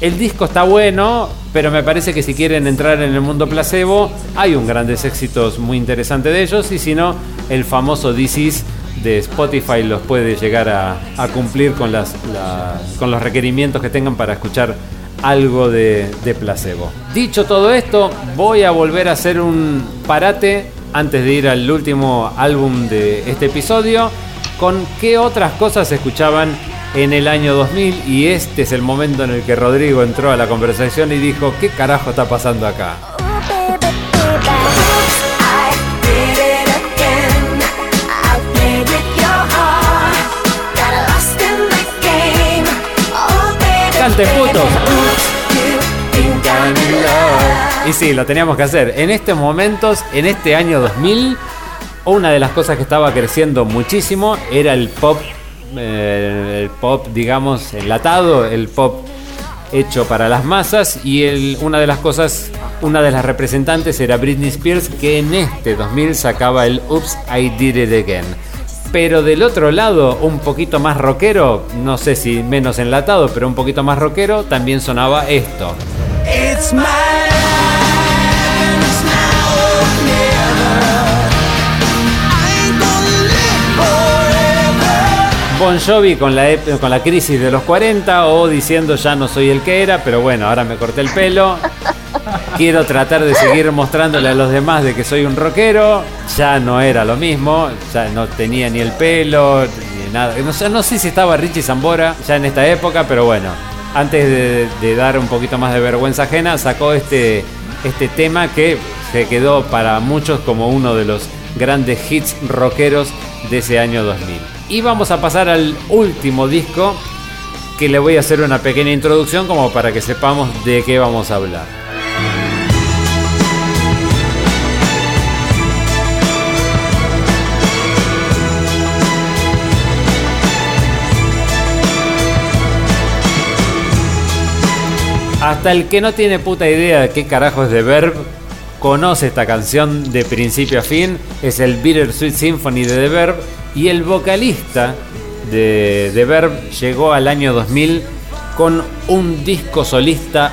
El disco está bueno, pero me parece que si quieren entrar en el mundo placebo, hay un grandes éxitos muy interesantes de ellos, y si no, el famoso This Is de Spotify los puede llegar a, cumplir con, las, la- con los requerimientos que tengan para escuchar algo de, de placebo. Dicho todo esto, voy a volver a hacer un parate antes de ir al último álbum de este episodio con qué otras cosas escuchaban en el año 2000 y este es el momento en el que Rodrigo entró a la conversación y dijo, ¿qué carajo está pasando acá? ¡Cante putos! Y sí, lo teníamos que hacer. En estos momentos, en este año 2000, una de las cosas que estaba creciendo muchísimo era el pop, eh, el pop, digamos, enlatado, el pop hecho para las masas y el- una de las cosas, una de las representantes era Britney Spears que en este 2000 sacaba el Oops, I Did It Again. Pero del otro lado, un poquito más rockero, no sé si menos enlatado, pero un poquito más rockero, también sonaba esto. It's my. Bon Jovi con la, con la crisis de los 40 o diciendo ya no soy el que era, pero bueno, ahora me corté el pelo. Quiero tratar de seguir mostrándole a los demás de que soy un rockero. Ya no era lo mismo, ya no tenía ni el pelo, ni nada. No no sé si estaba Richie Zambora ya en esta época, pero bueno, antes de, de dar un poquito más de vergüenza ajena, sacó este, este tema que se quedó para muchos como uno de los grandes hits rockeros de ese año 2000. Y vamos a pasar al último disco que le voy a hacer una pequeña introducción como para que sepamos de qué vamos a hablar. Hasta el que no tiene puta idea de qué carajo es The Verb, conoce esta canción de principio a fin. Es el Bittersweet Symphony de The Verb. Y el vocalista de The Verb llegó al año 2000 con un disco solista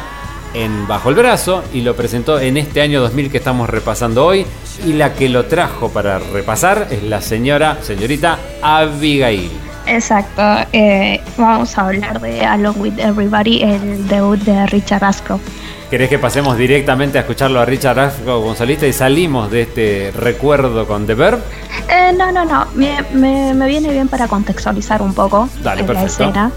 en bajo el brazo y lo presentó en este año 2000 que estamos repasando hoy. Y la que lo trajo para repasar es la señora, señorita Abigail. Exacto, eh, vamos a hablar de Along with Everybody, el debut de Richard Ashcroft. ¿Querés que pasemos directamente a escucharlo a Richard Ashcroft como solista y salimos de este recuerdo con The Verb? Eh, no, no, no, me, me- me viene bien para contextualizar un poco Dale, la escena,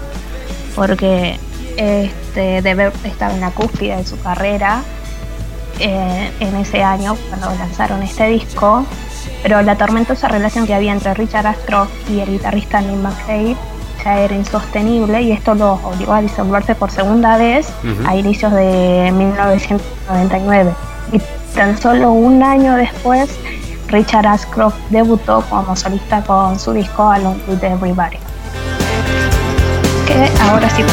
porque este, The Verb estaba en la cúspide de su carrera eh, en ese año cuando lanzaron este disco, pero la tormentosa relación que había entre Richard Ashcroft y el guitarrista Neil McHale ya era insostenible y esto los obligó a disolverse por segunda vez a inicios de 1999. Y tan solo un año después, Richard Ashcroft debutó como solista con su disco Along with Everybody. Que ahora sí.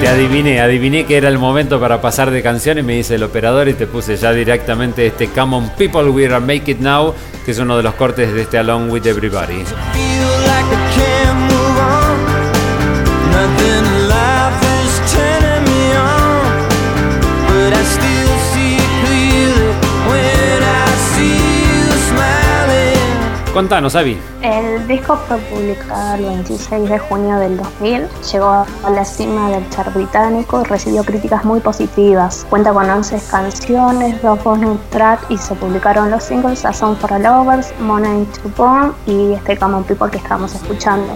Te adiviné, adiviné que era el momento para pasar de canción y me dice el operador y te puse ya directamente este Come on People, we are make it now, que es uno de los cortes de este Along with Everybody. Contanos, Avi. El disco fue publicado el 26 de junio del 2000, llegó a la cima del chart británico y recibió críticas muy positivas. Cuenta con 11 canciones, dos bonus track y se publicaron los singles A Song for Lovers, Money to Born y este Come on People que estábamos escuchando.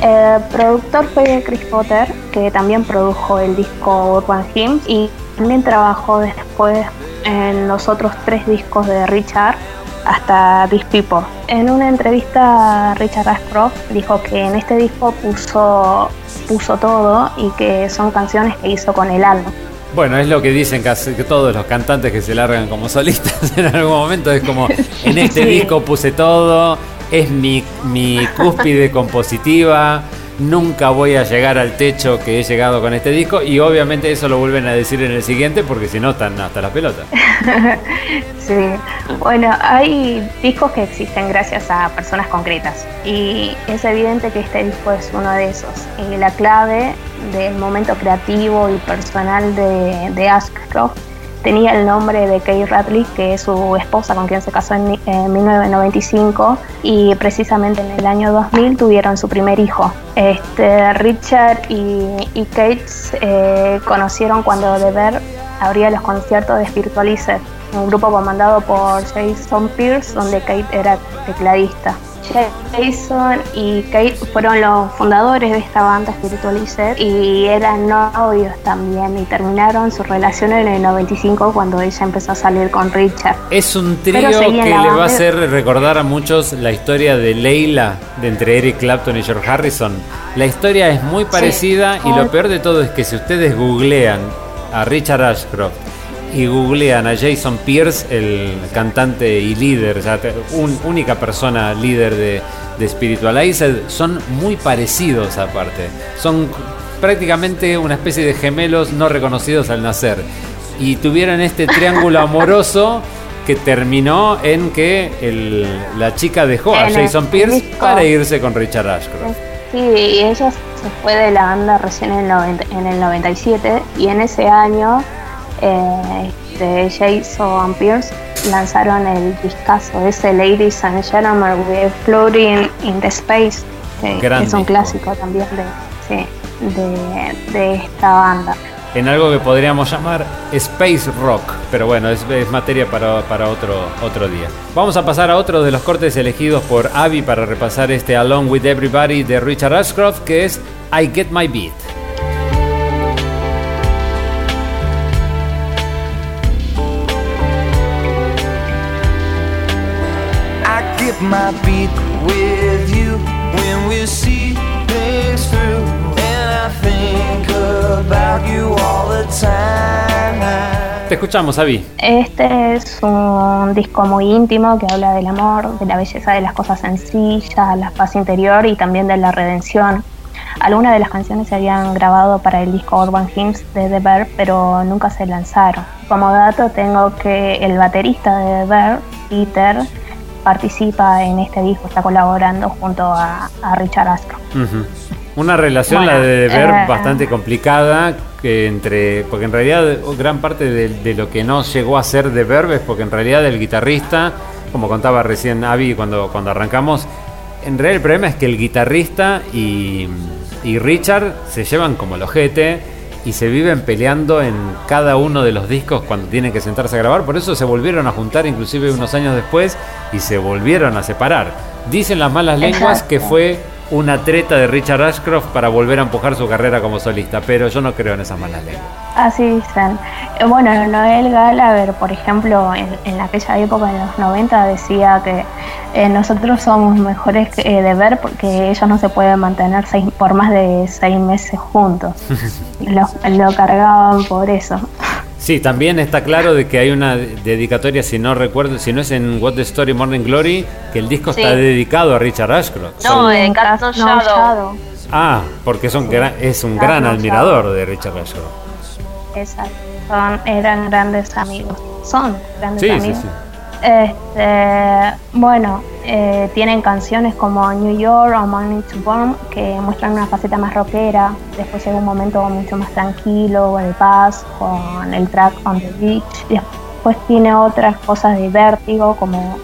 El productor fue Chris Potter, que también produjo el disco Urban Hymns y también trabajó después en los otros tres discos de Richard hasta These People. En una entrevista Richard Ashcroft dijo que en este disco puso, puso todo y que son canciones que hizo con el alma. Bueno, es lo que dicen casi todos los cantantes que se largan como solistas en algún momento. Es como, en este Sí. disco puse todo, es mi, mi cúspide compositiva, nunca voy a llegar al techo que he llegado con este disco. Y obviamente eso lo vuelven a decir en el siguiente porque si no están hasta las pelotas. Sí, bueno, hay discos que existen gracias a personas concretas y es evidente que este disco es uno de esos. Y la clave del momento creativo y personal de, de tenía el nombre de Kay Radley, que es su esposa con quien se casó en, en 1995 y precisamente en el año 2000 tuvieron su primer hijo. Este, Richard y, Kate se conocieron cuando Verve abría los conciertos de Spiritualizer, un grupo comandado por Jason Pierce, donde Kate era tecladista. Jason y Kate fueron los fundadores de esta banda Spiritualizer y eran novios también y terminaron su relación en el 95 cuando ella empezó a salir con Richard. Es un trío que le va a hacer recordar a muchos la historia de Leila de entre Eric Clapton y George Harrison. La historia es muy parecida y lo peor de todo es que si ustedes googlean a Richard Ashcroft y googlean a Jason Pierce, el cantante y líder, o sea, un- única persona líder de, de Spiritualized, son muy parecidos aparte. Son prácticamente una especie de gemelos no reconocidos al nacer. Y tuvieron este triángulo amoroso que terminó en que el- la chica dejó a Jason Pierce para irse con Richard Ashcroft. Sí, y ella se fue de la banda recién en el, 90 en el 97 y en ese año eh, este, Jason Pierce lanzaron el discazo ese Ladies and Gentlemen We're Floating in the Space, que es un clásico también de, de, de esta banda. En algo que podríamos llamar Space Rock, pero bueno, es, es materia para, para otro, otro día. Vamos a pasar a otro de los cortes elegidos por Abby para repasar este Along with Everybody de Richard Ashcroft, que es I Get My Beat. My beat with you when we see things through. And I think about you all the time. Te escuchamos, Abby. Este es un disco muy íntimo que habla del amor, de la belleza de las cosas sencillas, la paz interior y también de la redención. Algunas de las canciones se habían grabado para el disco Urban Hymns de The Verve, pero nunca se lanzaron. Como dato tengo que el baterista de The Verve, Peter, participa en este disco, está colaborando junto a, a Richard. Ujú. Una relación, Bueno, la de ver, eh, bastante complicada, que entre, porque en realidad gran parte de, de lo que no llegó a ser de Verve es porque en realidad el guitarrista, como contaba recién Avi cuando, cuando arrancamos, en realidad el problema es que el guitarrista y, y Richard se llevan como el ojete y se viven peleando en cada uno de los discos cuando tienen que sentarse a grabar, por eso se volvieron a juntar inclusive unos años después y se volvieron a separar. Dicen las malas lenguas Exacto. que fue una treta de Richard Ashcroft para volver a empujar su carrera como solista, pero yo no creo en esas malas lenguas. Así dicen. Bueno, Noel Gallagher, por ejemplo, en, en aquella época, en los 90, decía que eh, nosotros somos mejores que, eh, de ver porque ellos no se pueden mantener seis, por más de seis meses juntos. lo, lo cargaban por eso. Sí, también está claro de que hay una dedicatoria, si no recuerdo, si no es en What the Story Morning Glory, que el disco Sí. está dedicado a Richard Ashcroft. No, en No Shadow. Shadow. Ah, porque son es un gran admirador de Richard Ashcroft. Exacto. Son, eran grandes amigos. Son grandes Sí, sí, amigos. sí. Este, bueno, eh, tienen canciones como New York o Money to Burn que muestran una faceta más rockera. Después llega un momento mucho más tranquilo, de paz, con el track On the Beach. Después tiene otras cosas de vértigo, como,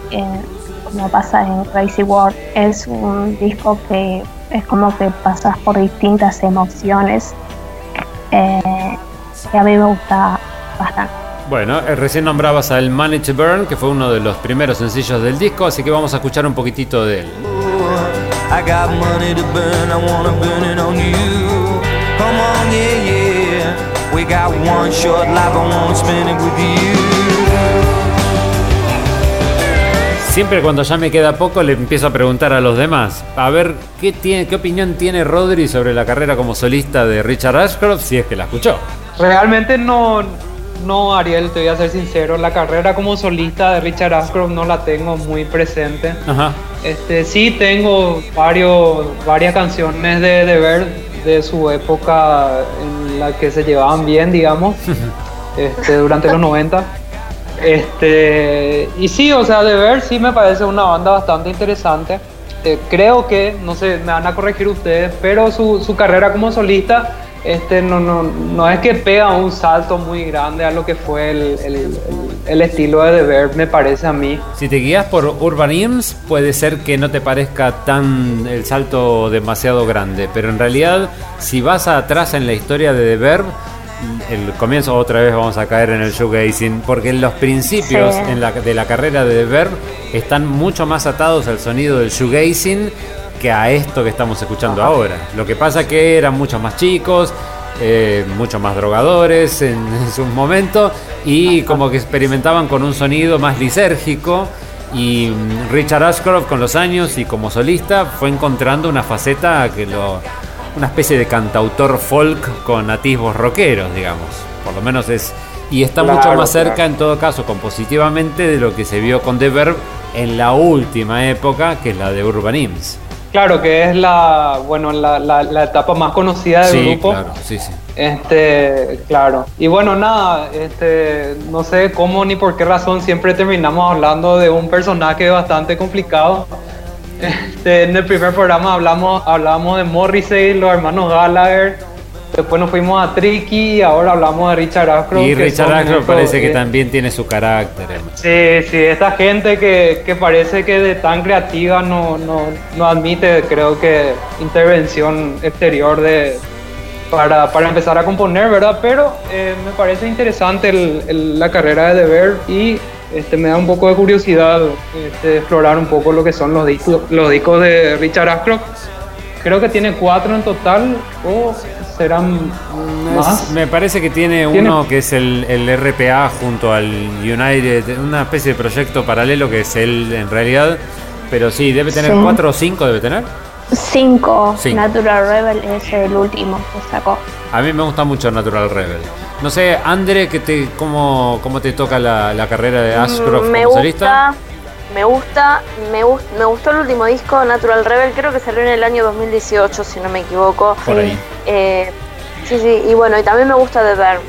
como pasa en Crazy World. Es un disco que es como que pasas por distintas emociones. eh, que a mí me gusta bastante. Bueno, eh, recién nombrabas al Manage Burn, que fue uno de los primeros sencillos del disco, así que vamos a escuchar un poquitito de él. I got money to burn, I wanna burn it on you. Come on, yeah, yeah. We got one short life, I wanna spend it with you. Siempre cuando ya me queda poco le empiezo a preguntar a los demás, a ver qué, tiene, qué opinión tiene Rodri sobre la carrera como solista de Richard Ashcroft, si es que la escuchó. Realmente no, no, Ariel, te voy a ser sincero, la carrera como solista de Richard Ashcroft no la tengo muy presente. Ajá. Este, sí tengo varios, varias canciones de, de ver de su época en la que se llevaban bien, digamos, este, durante los 90. Este, y sí, o sea, de ver sí me parece una banda bastante interesante. Eh, creo que, no sé, me van a corregir ustedes, pero su, su carrera como solista este no, no, no es que pega un salto muy grande a lo que fue el, el- estilo de The Verb, me parece a mí. Si te guías por Urban Hymns, puede ser que no te parezca tan el salto demasiado grande, pero en realidad, si vas atrás en la historia de The Verb, el comienzo otra vez vamos a caer en el shoegazing, porque los principios Sí. en la- de la carrera de The Verb están mucho más atados al sonido del shoegazing que a esto que estamos escuchando ahora. Lo que pasa que eran mucho más chicos, eh, mucho más drogadores en, en sus momentos y como que experimentaban con un sonido más lisérgico y mm, Richard Ashcroft con los años y como solista fue encontrando una faceta que lo una especie de cantautor folk con atisbos rockeros, digamos. Por lo menos es y está Claro, mucho más claro. cerca en todo caso compositivamente de lo que se vio con The Verb en la última época, que es la de Urban Hymns. Claro que es la, bueno, la, la- la etapa más conocida del Sí, grupo. claro, sí, sí. Este, claro. Y bueno, nada, este, no sé cómo ni por qué razón siempre terminamos hablando de un personaje bastante complicado. Este, en el primer programa hablamos, hablábamos de Morrissey, los hermanos Gallagher. Después nos fuimos a Tricky y ahora hablamos de Richard Ashcroft. Y Richard Ashcroft parece que eh, también tiene su carácter. Sí, sí, esta gente que, que parece que de tan creativa no, no, no admite, creo que, intervención exterior de, para, para empezar a componer, ¿verdad? Pero eh, me parece interesante el- el- la carrera de The Verb y este, me da un poco de curiosidad este, explorar un poco lo que son los discos, los discos de Richard Ashcroft. Creo que tiene cuatro en total o serán más. Me parece que tiene, Tiene- uno que es el, el RPA junto al United, una especie de proyecto paralelo que es él en realidad. Pero sí, debe tener Sí. cuatro o cinco, debe tener. 5, Cinco. Natural Rebel es el último que sacó. A mí me gusta mucho Natural Rebel. No sé, Andre, que te, cómo, ¿cómo te toca la, la carrera de Ashcroft Mm, me como gusta, solista? Me gusta, me, gust- me gustó el último disco, Natural Rebel, creo que salió en el año 2018, si no me equivoco. Por ahí. Eh, sí, sí, y bueno, y también me gusta The Verb.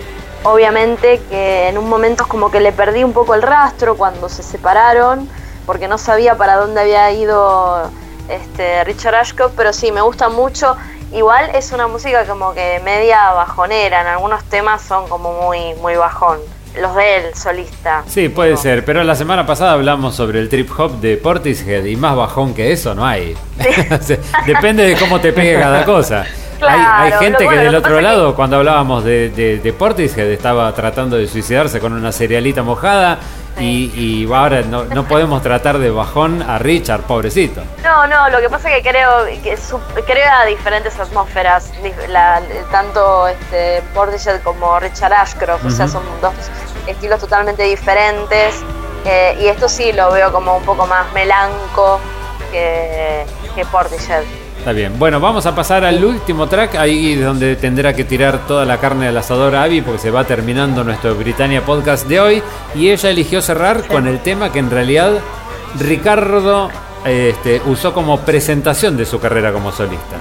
Obviamente que en un momento es como que le perdí un poco el rastro cuando se separaron, porque no sabía para dónde había ido este, Richard Ashcroft, pero sí, me gusta mucho. Igual es una música como que media bajonera, en algunos temas son como muy, muy bajón. Los de él, solista. Sí, puede ser, pero la semana pasada hablamos sobre el trip hop de Portishead y más bajón que eso no hay. Depende de cómo te pegue cada cosa. Claro, hay, hay gente que del otro lado, cuando hablábamos de, de, de Portishead, estaba tratando de suicidarse con una cerealita mojada y, y ahora no, no podemos tratar de bajón a Richard, pobrecito. No, no, lo que pasa es que creo que su- crea diferentes atmósferas, la- tanto este, Portishead como Richard Ashcroft, o sea, son dos estilos totalmente diferentes. eh, y esto sí lo veo como un poco más melanco que, que Portishead. Está bien. Bueno, vamos a pasar al último track, ahí es donde tendrá que tirar toda la carne al asador Abby, porque se va terminando nuestro Britannia Podcast de hoy. Y ella eligió cerrar con el tema que en realidad Ricardo este, usó como presentación de su carrera como solista.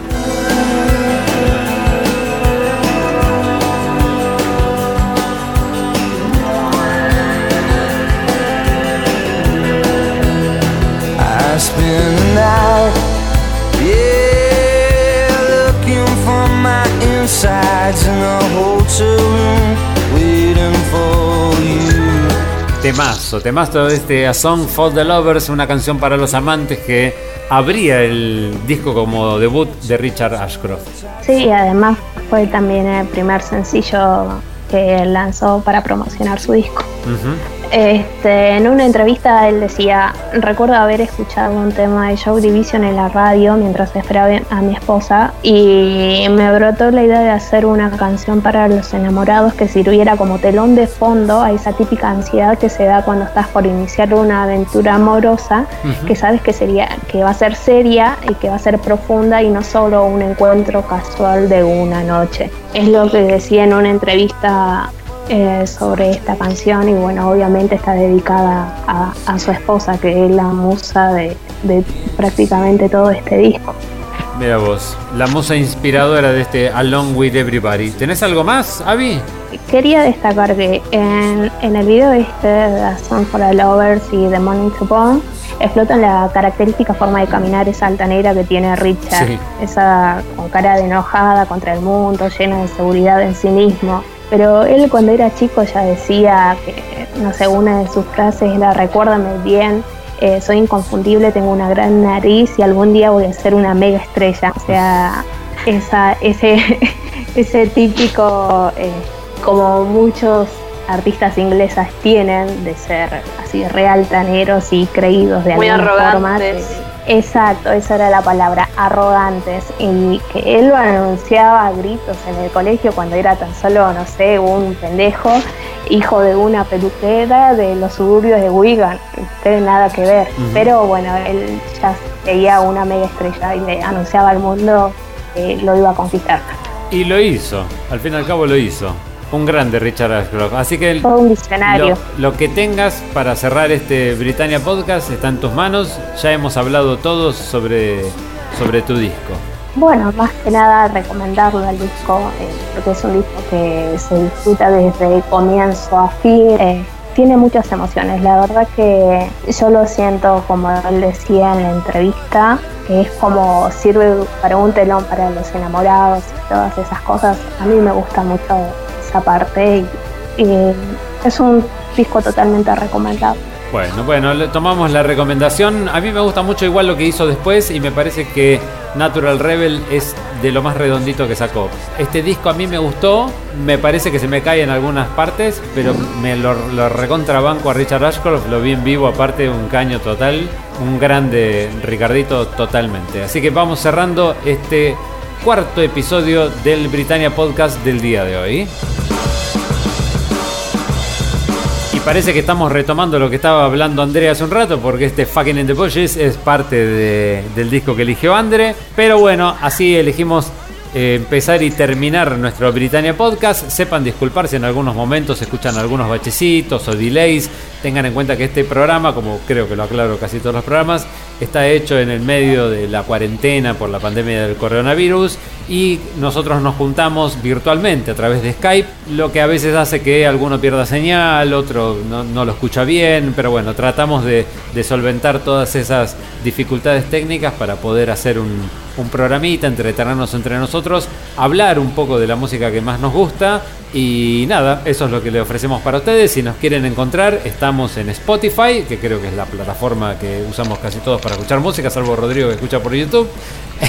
Hotel room, waiting for you. Temazo, temazo de este A Song for the Lovers, una canción para los amantes que abría el disco como debut de Richard Ashcroft. Sí, y además fue también el primer sencillo que lanzó para promocionar su disco. Este, en una entrevista él decía, recuerdo haber escuchado un tema de Show Division en la radio mientras esperaba a mi esposa y me brotó la idea de hacer una canción para los enamorados que sirviera como telón de fondo a esa típica ansiedad que se da cuando estás por iniciar una aventura amorosa, que sabes que sería, que va a ser seria y que va a ser profunda y no solo un encuentro casual de una noche. Es lo que decía en una entrevista eh, sobre esta canción y bueno, obviamente está dedicada a, a su esposa, que es la musa de, de prácticamente todo este disco. Mira vos, la musa inspiradora de este Along with Everybody. ¿Tenés algo más, Avi? Quería destacar que en, en el video este de A Song for the Lovers y The Morning to Bone explotan la característica forma de caminar esa altanera que tiene Richard, Sí. esa con cara de enojada contra el mundo, llena de seguridad en sí mismo. Pero él cuando era chico ya decía que, no sé, una de sus frases era recuérdame bien, eh, soy inconfundible, tengo una gran nariz y algún día voy a ser una mega estrella. O sea, esa, ese, ese típico, eh, como muchos artistas inglesas tienen, de ser así realtaneros y creídos de Muy alguna forma. arrogantes. que- Exacto, esa era la palabra, arrogantes. Y que él lo anunciaba a gritos en el colegio cuando era tan solo, no sé, un pendejo, hijo de una peluquera de los suburbios de Wigan. No tiene nada que ver. Pero bueno, él ya veía una mega estrella y le anunciaba al mundo que lo iba a conquistar. Y lo hizo, al fin y al cabo lo hizo. Un grande Richard Ashcroft. Así que el- Todo un. Lo, lo que tengas para cerrar este Britannia Podcast está en tus manos. Ya hemos hablado todos sobre, sobre tu disco. Bueno, más que nada recomendarlo al disco, eh, porque es un disco que se disfruta desde comienzo a fin. eh, tiene muchas emociones, la verdad que yo lo siento, como él decía en la entrevista, que es como sirve para un telón para los enamorados y todas esas cosas. A mí me gusta mucho esa parte y, es un disco totalmente recomendable. Bueno, bueno, tomamos la recomendación. A mí me gusta mucho igual lo que hizo después y me parece que Natural Rebel es de lo más redondito que sacó. Este disco a mí me gustó, me parece que se me cae en algunas partes, pero me lo, lo recontrabanco a Richard Ashcroft, lo vi en vivo aparte, un caño total, un grande Ricardito totalmente. Así que vamos cerrando este cuarto episodio del Britannia Podcast del día de hoy. Parece que estamos retomando lo que estaba hablando Andrea hace un rato, porque este Fucking in the Bushes es parte de- del disco que eligió Andre. Pero bueno, así elegimos eh, empezar y terminar nuestro Britannia Podcast. Sepan disculpar si en algunos momentos escuchan algunos bachecitos o delays. Tengan en cuenta que este programa, como creo que lo aclaro casi todos los programas, está hecho en el medio de la cuarentena por la pandemia del coronavirus y nosotros nos juntamos virtualmente a través de Skype, lo que a veces hace que alguno pierda señal, otro no, lo escucha bien, pero bueno, tratamos de solventar todas esas dificultades técnicas para poder hacer un, un programita, entretenernos entre nosotros, hablar un poco de la música que más nos gusta y nada, eso es lo que le ofrecemos para ustedes. Si nos quieren encontrar, estamos en Spotify, que creo que es la plataforma que usamos casi todos para escuchar música, salvo Rodrigo que escucha por YouTube.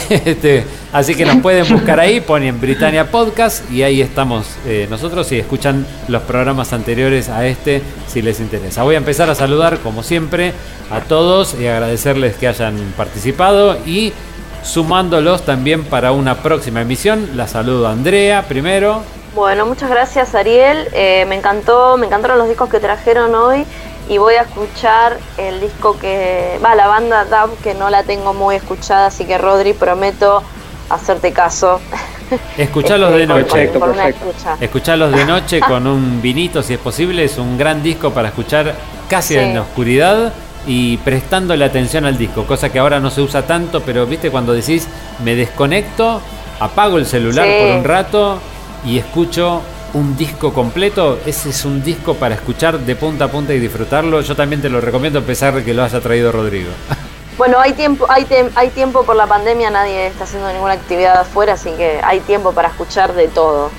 Este, así que nos pueden buscar ahí, ponen Britannia Podcast y ahí estamos eh, nosotros y escuchan los programas anteriores a este si les interesa. Voy a empezar a saludar como siempre a todos y agradecerles que hayan participado y sumándolos también para una próxima emisión. La saludo a Andrea primero. Bueno, muchas gracias Ariel. Eh, me encantó, me encantaron los discos que trajeron hoy y voy a escuchar el disco que va la banda Dab que no la tengo muy escuchada, así que Rodri prometo hacerte caso. Escuchalos de Este, noche. por una escucha. Escuchalos de noche con un vinito si es posible. Es un gran disco para escuchar casi Sí. en la oscuridad y prestando la atención al disco, cosa que ahora no se usa tanto, pero viste cuando decís me desconecto, apago el celular Sí. por un rato y escucho un disco completo, ese es un disco para escuchar de punta a punta y disfrutarlo. Yo también te lo recomiendo a pesar de que lo haya traído Rodrigo. Bueno, hay tiempo, hay, tem- hay tiempo por la pandemia, nadie está haciendo ninguna actividad afuera, así que hay tiempo para escuchar de todo.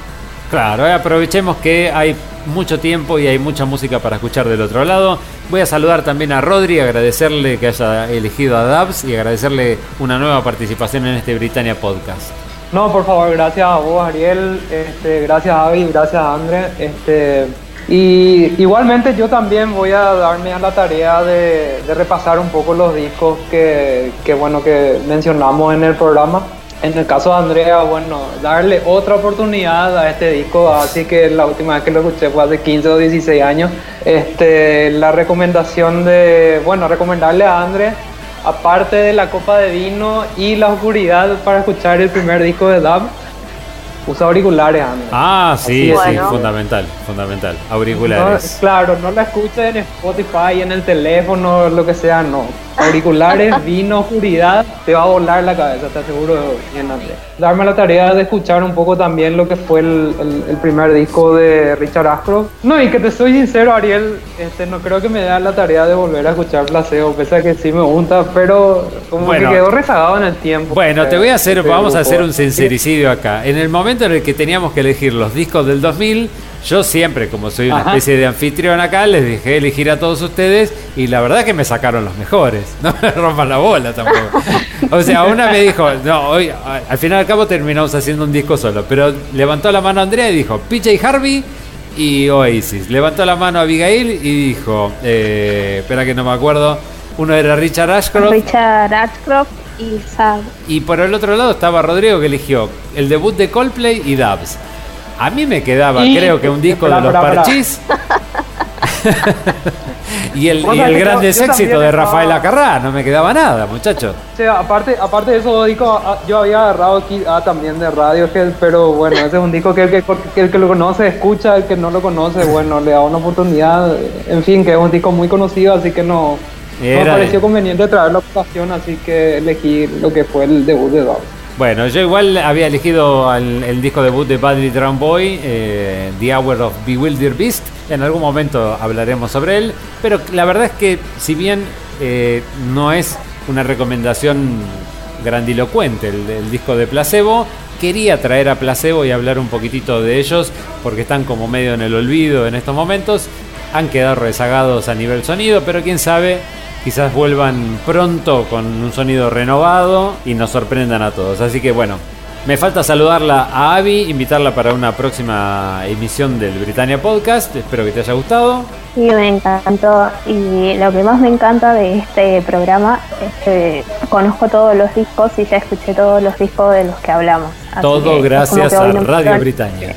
Claro, eh, aprovechemos que hay mucho tiempo y hay mucha música para escuchar del otro lado. Voy a saludar también a Rodri, agradecerle que haya elegido a Dabs y agradecerle una nueva participación en este Britannia Podcast. No, por favor, gracias a vos, Ariel, este, gracias a Avi, gracias a André. Este, y igualmente yo también voy a darme a la tarea de, repasar un poco los discos que, que, bueno, que mencionamos en el programa. En el caso de Andrea, bueno, darle otra oportunidad a este disco, así que la última vez que lo escuché fue hace 15 o 16 años. Este, la recomendación de, bueno, recomendarle a André aparte de la copa de vino y la oscuridad para escuchar el primer disco de Dab. Usa auriculares, Andrés. Ah, sí, Así sí, fundamental, fundamental. No, Auriculares. claro, no la escuches en Spotify, en el teléfono, lo que sea, no. Auriculares, vino, oscuridad, te va a volar la cabeza, te aseguro bien, Andrés. Darme la tarea de escuchar un poco también lo que fue el, el- el primer disco de Richard Ashcroft. No, y que te soy sincero, Ariel, este, no creo que me da la tarea de volver a escuchar Placebo, pese a que sí me gusta, pero como Bueno. que quedó rezagado en el tiempo. Bueno, te voy a hacer, Este vamos a grupo. hacer un sincericidio acá. En el momento en el que teníamos que elegir los discos del 2000, yo siempre, como soy una Ajá. especie de anfitrión acá, les dejé elegir a todos ustedes y la verdad que me sacaron los mejores. No me rompan la bola tampoco. O sea, una me dijo, no, hoy, a- al final al cabo terminamos haciendo un disco solo, pero levantó la mano Andrea y dijo, PJ Harvey y Oasis. Levantó la mano Abigail y dijo, eh, espera que no me acuerdo, uno era Richard Ashcroft. Richard Ashcroft y Sad. Y por el otro lado estaba Rodrigo que eligió el debut de Coldplay y Dubs. A mí me quedaba, Y- creo que un disco Espera, de los espera. Parchís. y el, y el gran éxito de Rafael Acarrá. No me quedaba nada, muchachos. O sea, aparte, aparte de esos discos, ah, yo había agarrado aquí ah, también de Radiohead, pero bueno, ese es un disco que el que, que el que lo conoce escucha, el que no lo conoce, bueno, le da una oportunidad. En fin, que es un disco muy conocido, así que no, me pareció conveniente traer la ocasión, así que elegí lo que fue el debut de Dog. Bueno, yo igual había elegido al- el disco debut de Badly Drum Boy, eh, The Hour of Bewildered Beast. En algún momento hablaremos sobre él, pero la verdad es que si bien eh, no es una recomendación grandilocuente el, el disco de Placebo, quería traer a Placebo y hablar un poquitito de ellos porque están como medio en el olvido en estos momentos. Han quedado rezagados a nivel sonido, pero quién sabe, quizás vuelvan pronto con un sonido renovado y nos sorprendan a todos. Así que bueno, me falta saludarla a Abby, invitarla para una próxima emisión del Britannia Podcast. Espero que te haya gustado. Sí, me encantó. Y lo que más me encanta de este programa es que conozco todos los discos y ya escuché todos los discos de los que hablamos. Así Todo gracias que hoy a Radio Britannia.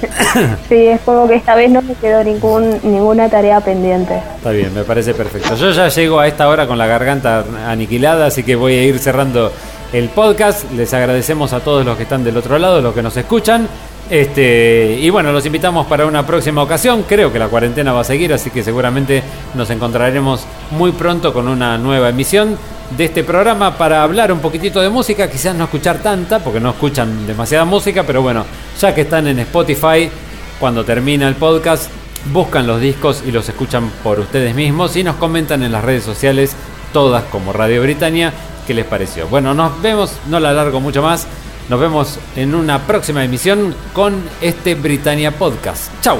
Sí, es como que esta vez no me quedó ningún, ninguna tarea pendiente. Está bien, me parece perfecto. Yo ya llego a esta hora con la garganta aniquilada, así que voy a ir cerrando el podcast. Les agradecemos a todos los que están del otro lado, los que nos escuchan. Este, y bueno, los invitamos para una próxima ocasión. Creo que la cuarentena va a seguir, así que seguramente nos encontraremos muy pronto con una nueva emisión de este programa para hablar un poquitito de música, quizás no escuchar tanta, porque no escuchan demasiada música, pero bueno, ya que están en Spotify, cuando termina el podcast, buscan los discos y los escuchan por ustedes mismos y nos comentan en las redes sociales, todas como Radio Britannia, qué les pareció. Bueno, nos vemos, no la alargo mucho más, nos vemos en una próxima emisión con este Britannia Podcast. Chau.